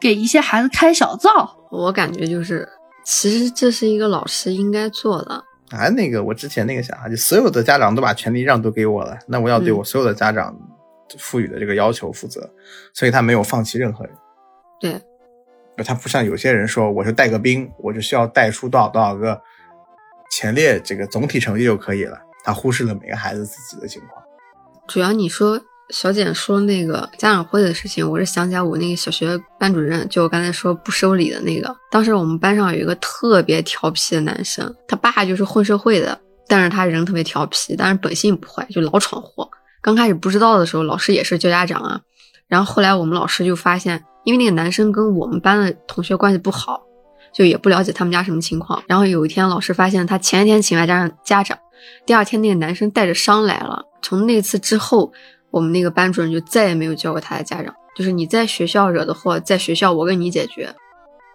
给一些孩子开小灶。我感觉就是，其实这是一个老师应该做的。啊，那个我之前那个想法，就所有的家长都把权利让渡给我了，那我要对嗯我所有的家长赋予的这个要求负责，所以他没有放弃任何人。对，他不像有些人说，我就带个兵，我就需要带出多少多少个前列这个总体成绩就可以了。他忽视了每个孩子自己的情况。主要你说小简说那个家长会的事情，我是想起来我那个小学班主任，就我刚才说不收礼的那个。当时我们班上有一个特别调皮的男生，他爸就是混社会的，但是他人特别调皮，但是本性不坏，就老闯祸。刚开始不知道的时候，老师也是叫家长啊。然后后来我们老师就发现，因为那个男生跟我们班的同学关系不好，就也不了解他们家什么情况。然后有一天，老师发现他前一天请来家长家长，第二天那个男生带着伤来了。从那次之后，我们那个班主任就再也没有叫过他的家长。就是你在学校惹的祸，在学校我跟你解决，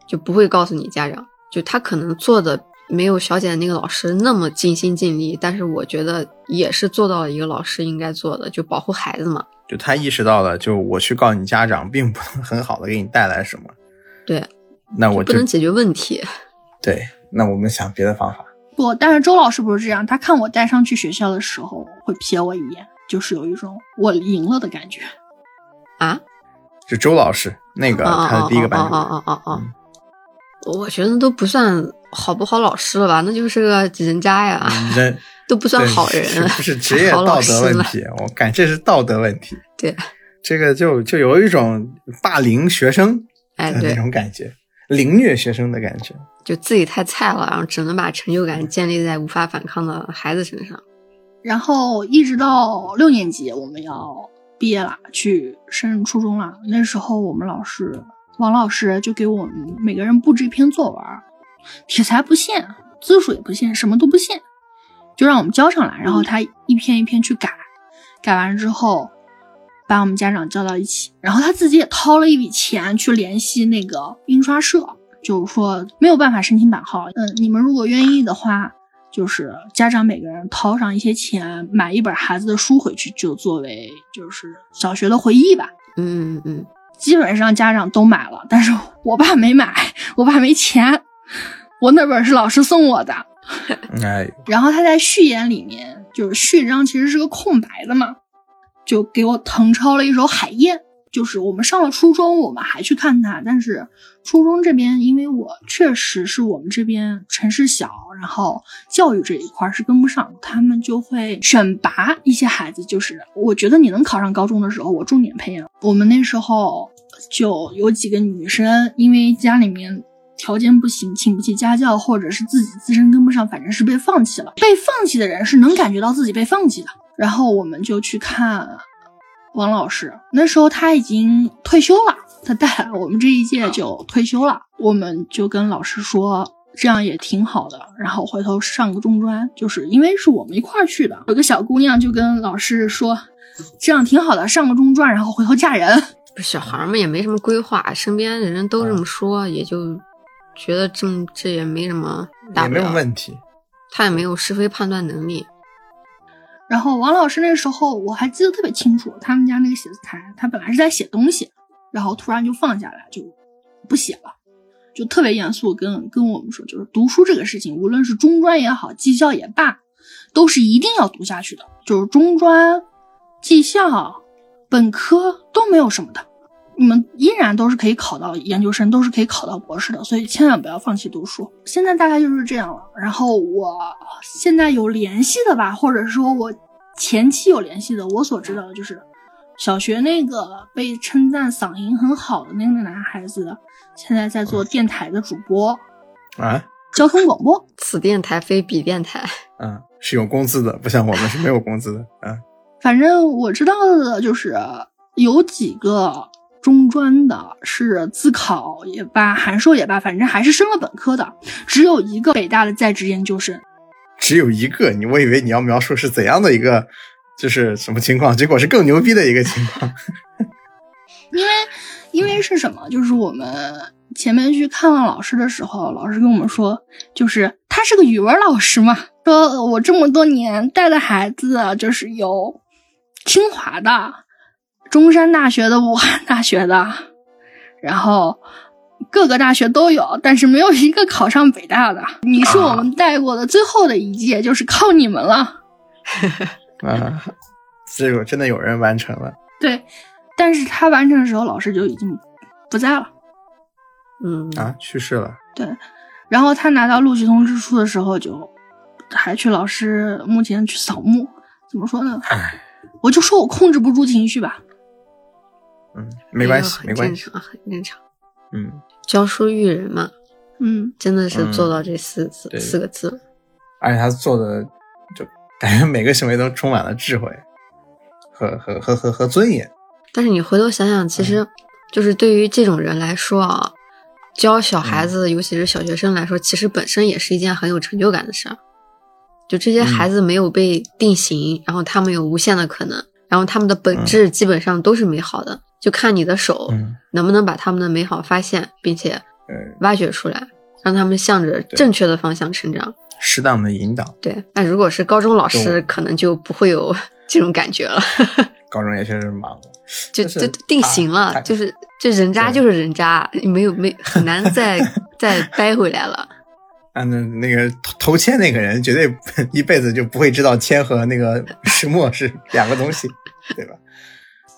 就不会告诉你家长。就他可能做的没有小简那个老师那么尽心尽力，但是我觉得也是做到了一个老师应该做的，就保护孩子嘛。就他意识到了，就我去告你家长，并不能很好的给你带来什么。对，那我不能解决问题。对，那我们想别的方法。不，但是周老师不是这样，他看我带上去学校的时候会瞥我一眼，就是有一种我赢了的感觉。啊？就周老师那个啊他的第一个班主任，啊啊啊啊！我觉得都不算好不好老师了吧，那就是个人渣呀，人都不算好人，是不是职业道德。问题？我感这是道德问题。对，这个就就有一种霸凌学生哎，的那，种感觉。凌虐学生的感觉。就自己太菜了，然后只能把成就感建立在无法反抗的孩子身上。然后一直到六年级，我们要毕业了，去升初中了。那时候我们老师王老师就给我们每个人布置一篇作文，题材不限，字数也不限，什么都不限，就让我们交上来，然后他一篇一篇去改，改完之后把我们家长叫到一起，然后他自己也掏了一笔钱去联系那个印刷社，就是说没有办法申请版号，嗯，你们如果愿意的话。就是家长每个人掏上一些钱，买一本孩子的书回去，就作为就是小学的回忆吧。嗯嗯嗯，基本上家长都买了，但是我爸没买，我爸没钱。我那本是老师送我的。哎，然后他在序言里面，就是序章其实是个空白的嘛，就给我誊抄了一首《海燕》。就是我们上了初中，我们还去看它，但是初中这边，因为我确实是我们这边城市小，然后教育这一块是跟不上，他们就会选拔一些孩子。就是我觉得你能考上高中的时候，我重点培养。我们那时候就有几个女生，因为家里面条件不行，请不起家教，或者是自己自身跟不上，反正是被放弃了。被放弃的人是能感觉到自己被放弃的。然后我们就去看。王老师那时候他已经退休了，他带我们这一届就退休了，我们就跟老师说这样也挺好的，然后回头上个中专，就是因为是我们一块儿去的，有个小姑娘就跟老师说这样挺好的，上个中专，然后回头嫁人。小孩们也没什么规划，身边的人都这么说，也就觉得这这也没什么大不了，也没有问题，他也没有是非判断能力。然后王老师那时候我还记得特别清楚，他们家那个写字台，他本来是在写东西，然后突然就放下来，就不写了，就特别严肃跟跟我们说，就是读书这个事情，无论是中专也好，技校也罢，都是一定要读下去的，就是中专、技校、本科都没有什么的。你们依然都是可以考到研究生，都是可以考到博士的，所以千万不要放弃读书。现在大概就是这样了。然后我现在有联系的吧，或者说我前期有联系的，我所知道的就是小学那个被称赞嗓音很好的那个男孩子，现在在做电台的主播啊，交通广播。此电台非彼电台，嗯，是有工资的，不像我们是没有工资的啊。反正我知道的就是有几个。中专的是自考也罢，函授也罢，反正还是升了本科的。只有一个北大的在职研究生，只有一个。你我以为你要描述是怎样的一个，就是什么情况？结果是更牛逼的一个情况。因为，因为是什么？就是我们前面去看望老师的时候，老师跟我们说，就是他是个语文老师嘛，说我这么多年带的孩子，就是有清华的。中山大学的、武汉大学的，然后各个大学都有，但是没有一个考上北大的。你是我们带过的最后的一届，就是靠你们了。啊，这个真的有人完成了。对，但是他完成的时候，老师就已经不在了。嗯啊，去世了。对，然后他拿到录取通知书的时候，就还去老师墓前去扫墓。怎么说呢？我就说我控制不住情绪吧。嗯，没关系，没关系，很正常。嗯，教书育人嘛，嗯，真的是做到这四字四个字。而且他做的，就感觉每个行为都充满了智慧和和和和和尊严。但是你回头想想，其实就是对于这种人来说啊，教小孩子，尤其是小学生来说，其实本身也是一件很有成就感的事儿。就这些孩子没有被定型，然后他们有无限的可能，然后他们的本质基本上都是美好的。就看你的手能不能把他们的美好发现，并且挖掘出来，让他们向着正确的方向成长。适当的引导。对，那如果是高中老师，可能就不会有 这种感觉了。高中也确实忙，就就定型了，就是这人渣就是人渣，没有没很难再 再掰回来了。啊，那那个投投铅那个人，绝对 一辈子就不会知道铅和那个石墨是两个东西，对吧？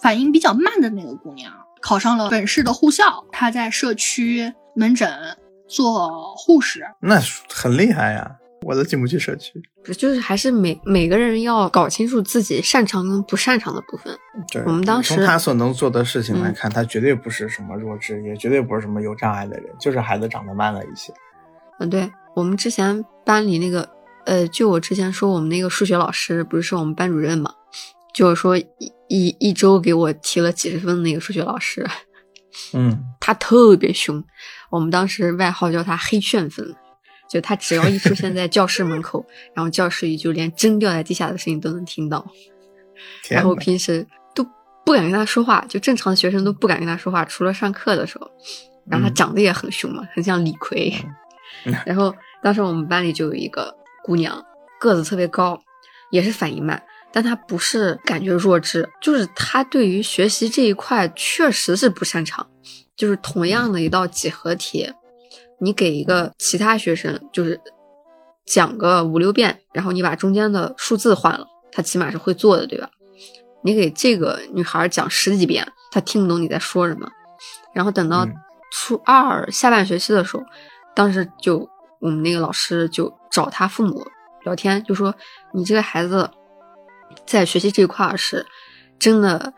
反应比较慢的那个姑娘考上了本市的护校，她在社区门诊做护士，那很厉害呀。我都进不去社区。不就是还是每每个人要搞清楚自己擅长跟不擅长的部分。对，我们当时从他所能做的事情来嗯看，他绝对不是什么弱智，也绝对不是什么有障碍的人，就是孩子长得慢了一些。嗯，对我们之前班里那个，呃，就我之前说我们那个数学老师不是是我们班主任嘛，就是说一一一周给我提了几十分的那个数学老师，嗯，他特别凶，我们当时外号叫他黑旋风，就他只要一出现在教室门口，然后教室里就连针掉在地下的声音都能听到，然后平时都不敢跟他说话，就正常的学生都不敢跟他说话，除了上课的时候。然后他嗯长得也很凶嘛，很像李逵。嗯 然后当时我们班里就有一个姑娘，个子特别高，也是反应慢，但她不是感觉弱智，就是她对于学习这一块确实是不擅长。就是同样的一道几何题，你给一个其他学生就是讲个五六遍，然后你把中间的数字换了，她起码是会做的，对吧？你给这个女孩讲十几遍，她听不懂你在说什么。然后等到嗯初二下半学期的时候，当时就我们那个老师就找他父母聊天，就说你这个孩子在学习这一块儿是真的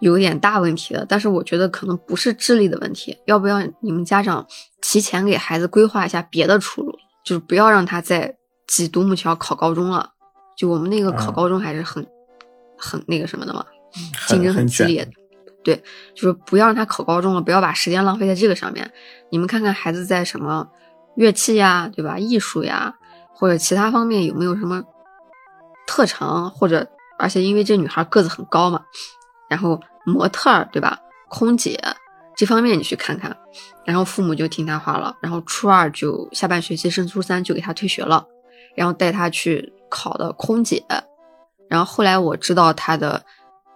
有点大问题的，但是我觉得可能不是智力的问题，要不要你们家长提前给孩子规划一下别的出路，就是不要让他再挤独木桥考高中了。就我们那个考嗯高中还是很、很那个什么的嘛，竞争很激烈的。对，就是不要让他考高中了，不要把时间浪费在这个上面。你们看看孩子在什么乐器呀，对吧？艺术呀，或者其他方面有没有什么特长，或者而且因为这女孩个子很高嘛，然后模特儿对吧？空姐这方面你去看看。然后父母就听他话了，然后初二就下半学期升初三就给他退学了，然后带他去考的空姐。然后后来我知道他的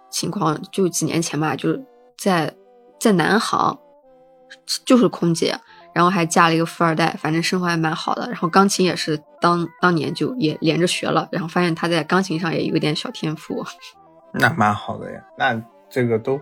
情况，就几年前吧，就是在在南航，就是空姐，然后还嫁了一个富二代，反正生活还蛮好的。然后钢琴也是当当年就也连着学了，然后发现他在钢琴上也有点小天赋。那蛮好的呀。那这个都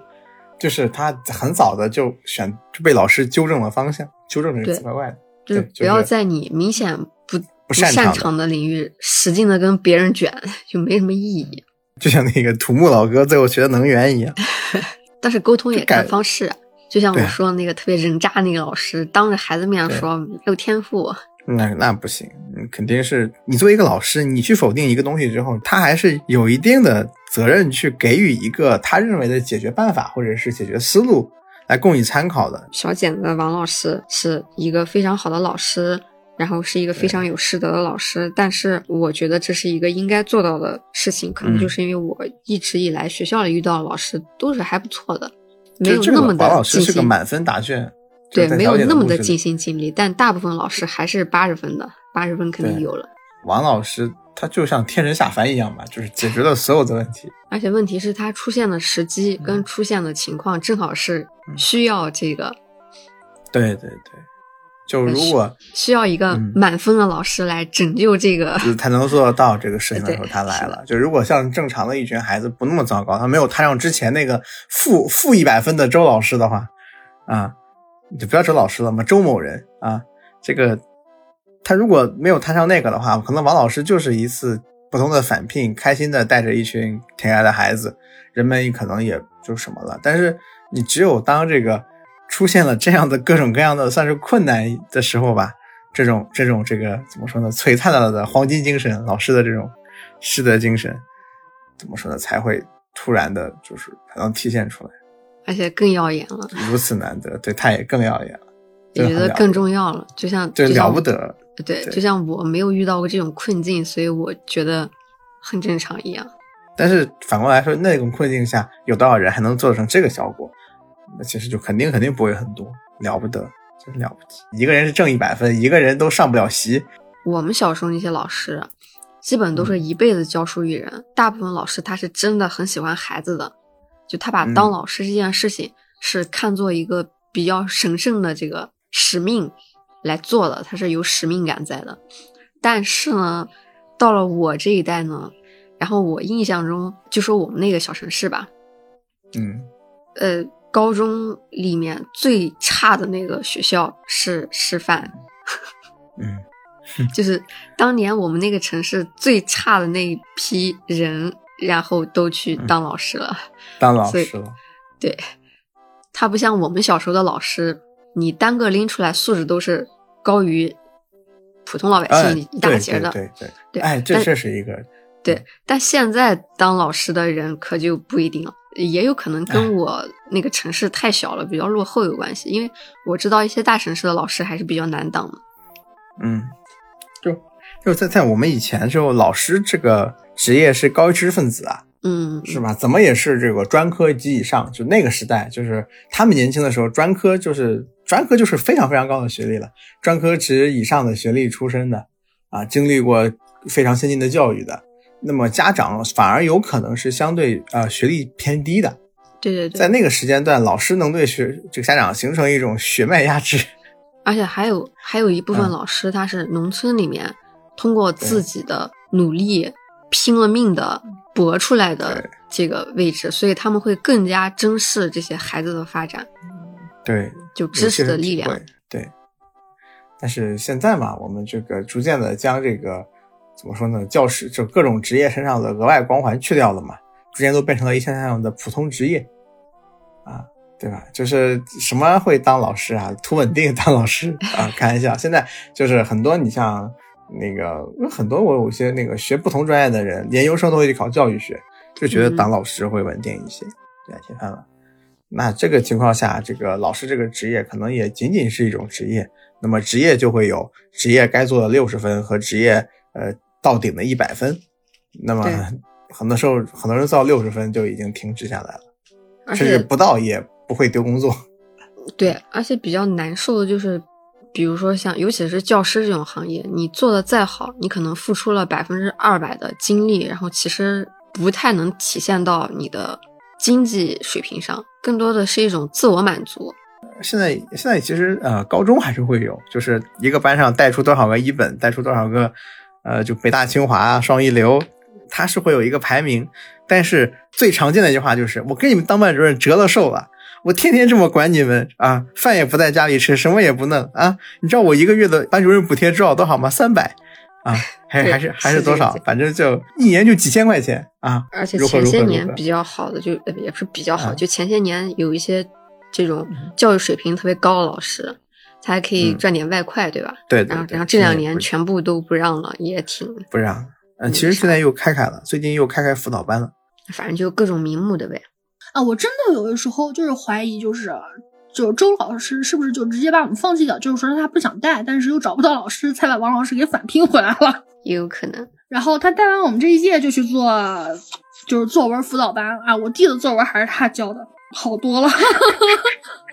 就是他很早的就选就被老师纠正了方向，纠正这个对奇怪怪的。就不要在你明显不不擅长的擅长的领域使劲的跟别人卷，就没什么意义。就像那个土木老哥最后学的能源一样。但是沟通也看方式，就像我说的那个特别人渣那个老师，当着孩子面说没有天赋，那那不行，嗯肯定是你作为一个老师，你去否定一个东西之后，他还是有一定的责任去给予一个他认为的解决办法或者是解决思路来供你参考的。小简的王老师是一个非常好的老师，然后是一个非常有师德的老师，但是我觉得这是一个应该做到的事情，可能嗯。就是因为我一直以来学校里遇到的老师都是还不错的，没有那么的王老师尽心，是个满分答卷，对，没有那么的尽心尽力，但大部分老师还是八十分的，八十分肯定有了。王老师他就像天神下凡一样吧，就是解决了所有的问题。而且问题是，他出现的时机跟嗯出现的情况正好是需要这个，对对对，就如果需要一个嗯满分的老师来拯救这个。就是他能做得到这个事情的时候，他来了。就如果像正常的一群孩子不那么糟糕，他没有摊上之前那个负负一百分的周老师的话，啊，你就不要周老师了嘛，周某人啊，这个他如果没有摊上那个的话，可能王老师就是一次普通的返聘，开心的带着一群天爱的孩子，人们可能也就什么了。但是你只有当这个出现了这样的各种各样的算是困难的时候吧，这种这种这个怎么说呢？璀璨了的黄金精神，老师的这种师德精神，怎么说呢？才会突然的，就是才能体现出来，而且更耀眼了，如此难得，对他也更耀眼了，我觉得更重要，要了。就像对了不得，对，对就像我没有遇到过这种困境，所以我觉得很正常一样。但是反过来说，那种困境下，有多少人还能做成这个效果？那其实就肯定肯定不会很多，了不得，真了不起。一个人是挣一百分，一个人都上不了席。我们小时候那些老师，基本都是一辈子教书育人。大部分老师他是真的很喜欢孩子的，就他把嗯当老师这件事情是看作一个比较神圣的这个使命来做的，他是有使命感在的。但是呢，到了我这一代呢，然后我印象中，就说我们那个小城市吧，嗯，呃，高中里面最差的那个学校是师范，嗯，就是当年我们那个城市最差的那一批人，然后都去当老师了。当老师了，对，他不像我们小时候的老师，你单个拎出来素质都是高于普通老百哎，姓一大截的。对对对，对。哎，这但这是一个对，但现在当老师的人可就不一定了，也有可能哎跟我那个城市太小了，比较落后有关系。因为我知道一些大城市的老师还是比较难当的。嗯，就就在在我们以前就，老师这个职业是高知识分子啊，嗯，是吧？怎么也是这个专科及以上，就那个时代，就是他们年轻的时候，专科就是专科就是非常非常高的学历了，专科职以上的学历出身的啊，经历过非常先进的教育的，那么家长反而有可能是相对呃学历偏低的，对对对，在那个时间段，老师能对学这个家长形成一种血脉压制。而且还有还有一部分嗯。老师，他是农村里面通过自己的努力拼了命的搏出来的这个位置，所以他们会更加珍视这些孩子的发展，对，就知识的力量。对，但是现在嘛，我们这个逐渐的将这个怎么说呢，教师就各种职业身上的额外光环去掉了嘛，逐渐都变成了一项项的普通职业啊，对吧？就是什么会当老师啊，图稳定当老师啊，开玩笑。现在就是很多你像那个有很多我有些那个学不同专业的人，研究生都会去考教育学，就觉得嗯当老师会稳定一些，对，铁饭碗。那这个情况下，这个老师这个职业可能也仅仅是一种职业。那么职业就会有职业该做的六十分和职业呃到顶的一百分。那么很多时候，很多人到六十分就已经停止下来了，甚至不到也不会丢工作。对，而且比较难受的就是，比如说像尤其是教师这种行业，你做的再好，你可能付出了百分之二百的精力，然后其实不太能体现到你的经济水平上，更多的是一种自我满足。现在现在其实呃，高中还是会有，就是一个班上带出多少个一本，带出多少个呃，就北大清华双一流，它是会有一个排名。但是最常见的一句话就是：我跟你们当班主任折了寿了，我天天这么管你们啊，饭也不在家里吃，什么也不弄啊。你知道我一个月的班主任补贴多少多少吗？三百啊，还还是还是是多少？反正就一年就几千块钱啊。而且前些年比较好的就呃也不是比较好，嗯就前些年有一些这种教育水平特别高的老师，他还可以嗯赚点外快，对吧？对对对然后然后这两年全部都不让了，也挺不让。嗯，嗯其实现在又开开了，最近又开开辅导班了。反正就各种名目的呗。啊，我真的有的时候就是怀疑，就是就周老师是不是就直接把我们放弃掉？就是说他不想带，但是又找不到老师，才把王老师给返聘回来了。也有可能，然后他带完我们这一届就去做，就是作文辅导班啊。我弟的作文还是他教的，好多了。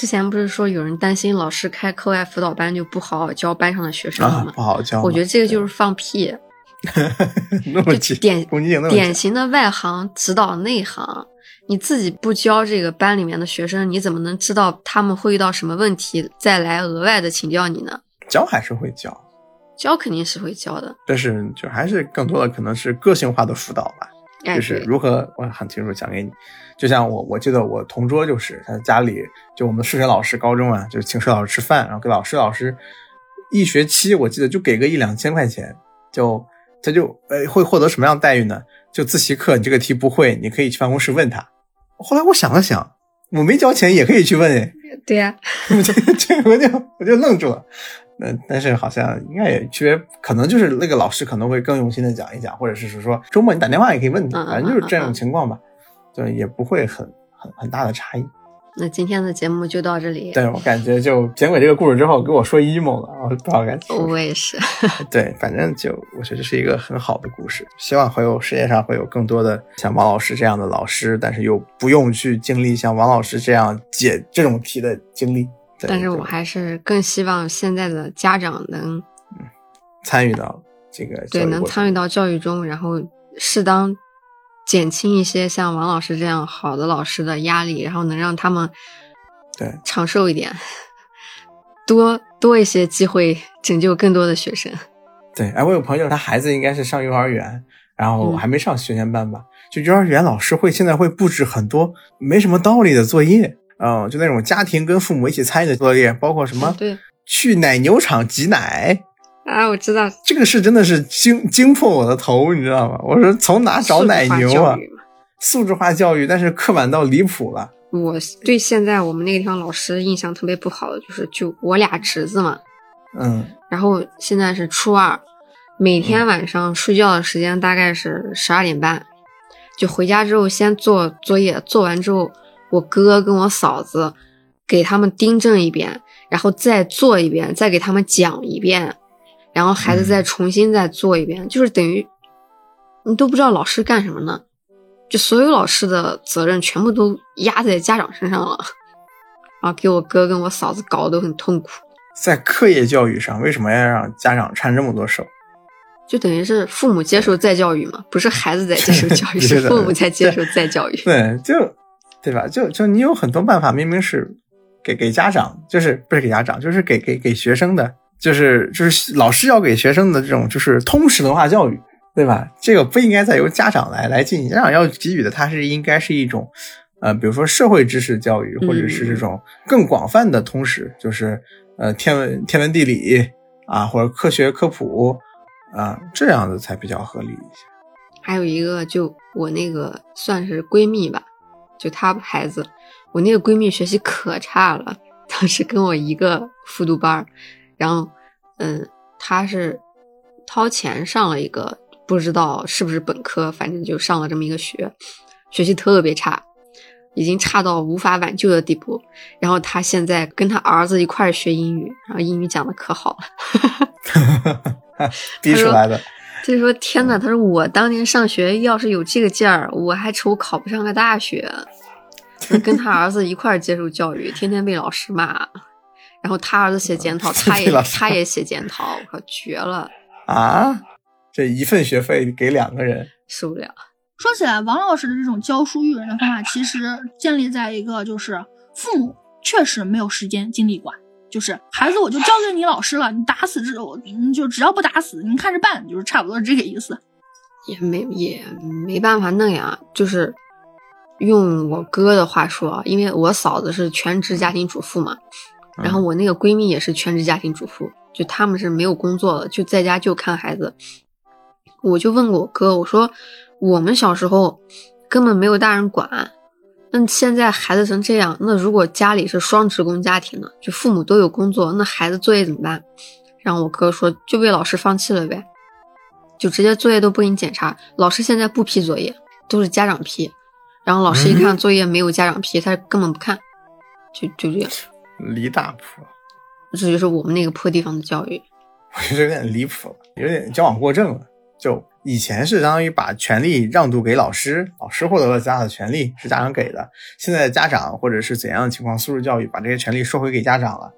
之前不是说有人担心老师开课外辅导班就不好好教班上的学生吗？，不好教。我觉得这个就是放屁，那么典型的外行指导内行。你自己不教这个班里面的学生，你怎么能知道他们会遇到什么问题，再来额外的请教你呢？教还是会教，教肯定是会教的，但是就还是更多的可能是个性化的辅导吧，哎，就是如何我很清楚讲给你。就像我，我记得我同桌就是他家里就我们数学老师，高中啊就请数学老师吃饭，然后给老师老师一学期我记得就给个一两千块钱，就他就呃会获得什么样的待遇呢？就自习课你这个题不会，你可以去办公室问他。后来我想了想，我没交钱也可以去问哎。对呀、这这我就 我就愣住了。嗯，但是好像应该也区别，可能就是那个老师可能会更用心的讲一讲，或者是说周末你打电话也可以问他，反正就是这种情况吧，就也不会很很很大的差异。那今天的节目就到这里。对我感觉就结尾这个故事之后给我说 emo 了，我不知道该说什么我也是，对，反正就我觉得这是一个很好的故事，希望会有世界上会有更多的像王老师这样的老师，但是又不用去经历像王老师这样解这种题的经历。但是我还是更希望现在的家长能参与到这个对能参与到到教育中，然后适当减轻一些像王老师这样好的老师的压力，然后能让他们对长寿一点，多多一些机会拯救更多的学生。对。哎，我有朋友他孩子应该是上幼儿园，然后嗯还没上学前班吧，就幼儿园老师会现在会布置很多没什么道理的作业。嗯，就那种家庭跟父母一起参与的作业，包括什么对，去奶牛场挤奶啊，我知道，这个事真的是惊惊破我的头，你知道吗？我说从哪找奶牛啊？素质化教育，但是刻板到离谱了。我对现在我们那个地方老师印象特别不好的，就是就我俩侄子嘛，嗯，然后现在是初二，每天晚上睡觉的时间大概是十二点半，就回家之后先做作业，做完之后，我哥跟我嫂子给他们订正一遍，然后再做一遍，再给他们讲一遍，然后孩子再重新再做一遍，就是等于你都不知道老师干什么呢。就所有老师的责任全部都压在家长身上了，啊，给我哥跟我嫂子搞得都很痛苦。在课业教育上，为什么要让家长掺这么多手？就等于是父母接受再教育嘛，不是孩子在接受教育，是父母在接受再教育。对，就对吧？就就你有很多办法，明明是给给家长，就是不是给家长，就是给给给学生的，就是就是老师要给学生的这种就是通识文化教育。对吧？这个不应该再由家长来来进行，家长要给予的，它是应该是一种，呃，比如说社会知识教育，或者是这种更广泛的通识，就是呃天文天文地理啊，或者科学科普啊，这样的才比较合理一些。还有一个，就我那个算是闺蜜吧，就她孩子，我那个闺蜜学习可差了，当时跟我一个复读班儿然后嗯，她是掏钱上了一个。不知道是不是本科，反正就上了这么一个学，学习特别差，已经差到无法挽救的地步。然后他现在跟他儿子一块儿学英语，然后英语讲的可好了，逼出来的。他就说：“天呐，他说我当年上学要是有这个劲儿，我还愁考不上个大学。”跟他儿子一块儿接受教育，天天被老师骂，然后他儿子写检讨，他也他也写检讨，我靠，绝了啊！这一份学费给两个人受不了。说起来，王老师的这种教书育人的方法，其实建立在一个就是父母确实没有时间精力管，就是孩子我就交给你老师了，你打死之我你就只要不打死，你看着办，就是差不多这个意思。也没也没办法弄呀，就是用我哥的话说，因为我嫂子是全职家庭主妇嘛，然后我那个闺蜜也是全职家庭主妇，就他们是没有工作的，就在家就看孩子。我就问过我哥，我说我们小时候根本没有大人管，那现在孩子成这样，那如果家里是双职工家庭呢，就父母都有工作，那孩子作业怎么办？然后我哥说就被老师放弃了呗，就直接作业都不给你检查，老师现在不批作业，都是家长批，然后老师一看作业没有家长批，他根本不看，就就这样，离大谱，这就是我们那个破地方的教育，我觉得有点离谱了，有点矫枉过正了。就以前是相当于把权力让渡给老师，老师获得了家长的权利是家长给的。现在家长或者是怎样的情况，素质教育把这些权利收回给家长了，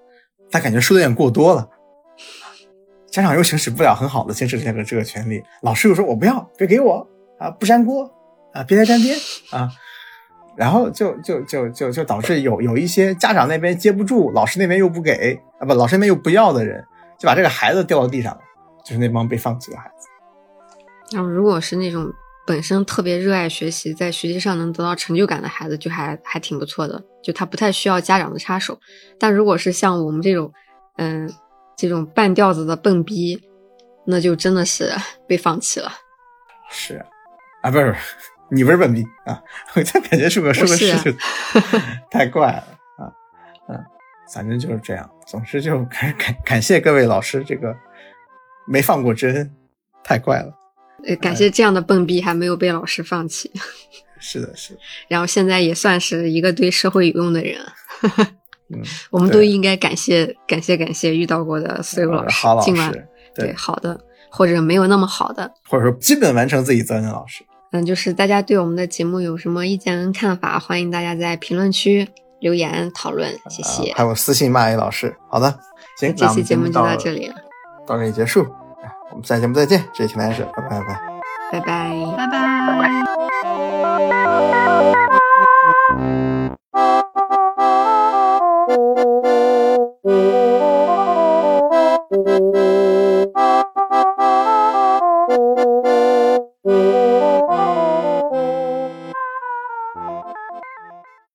他感觉收的有点过多了。家长又行使不了很好的行使这个这个权利，老师又说我不要，别给我啊，不粘锅啊，别来沾边啊，然后就就就就就导致有有一些家长那边接不住，老师那边又不给啊，不，老师那边又不要的人，就把这个孩子掉到地上了，就是那帮被放弃的孩子。然后，如果是那种本身特别热爱学习，在学习上能得到成就感的孩子，就还还挺不错的，就他不太需要家长的插手。但如果是像我们这种，嗯，这种半吊子的笨逼，那就真的是 被放弃了。是啊，不是 你不是笨逼啊，我感觉是个是个是，太怪了啊，嗯，反正就是这样。总之就感感感谢各位老师，这个没放过真，太怪了。呃，感谢这样的笨逼还没有被老师放弃。是的，是的。然后现在也算是一个对社会有用的人。嗯，我们都应该感谢感谢感谢遇到过的所有老师，好老师，对好的或者没有那么好的，或者说基本完成自己责任的老师。嗯，就是大家对我们的节目有什么意见跟看法，欢迎大家在评论区留言讨论，谢谢。还有私信骂一老师。好的，行，这期节目就到这里了，到这里结束。我们下期节目再见，这里是晴天实验室，拜拜拜拜拜拜拜拜。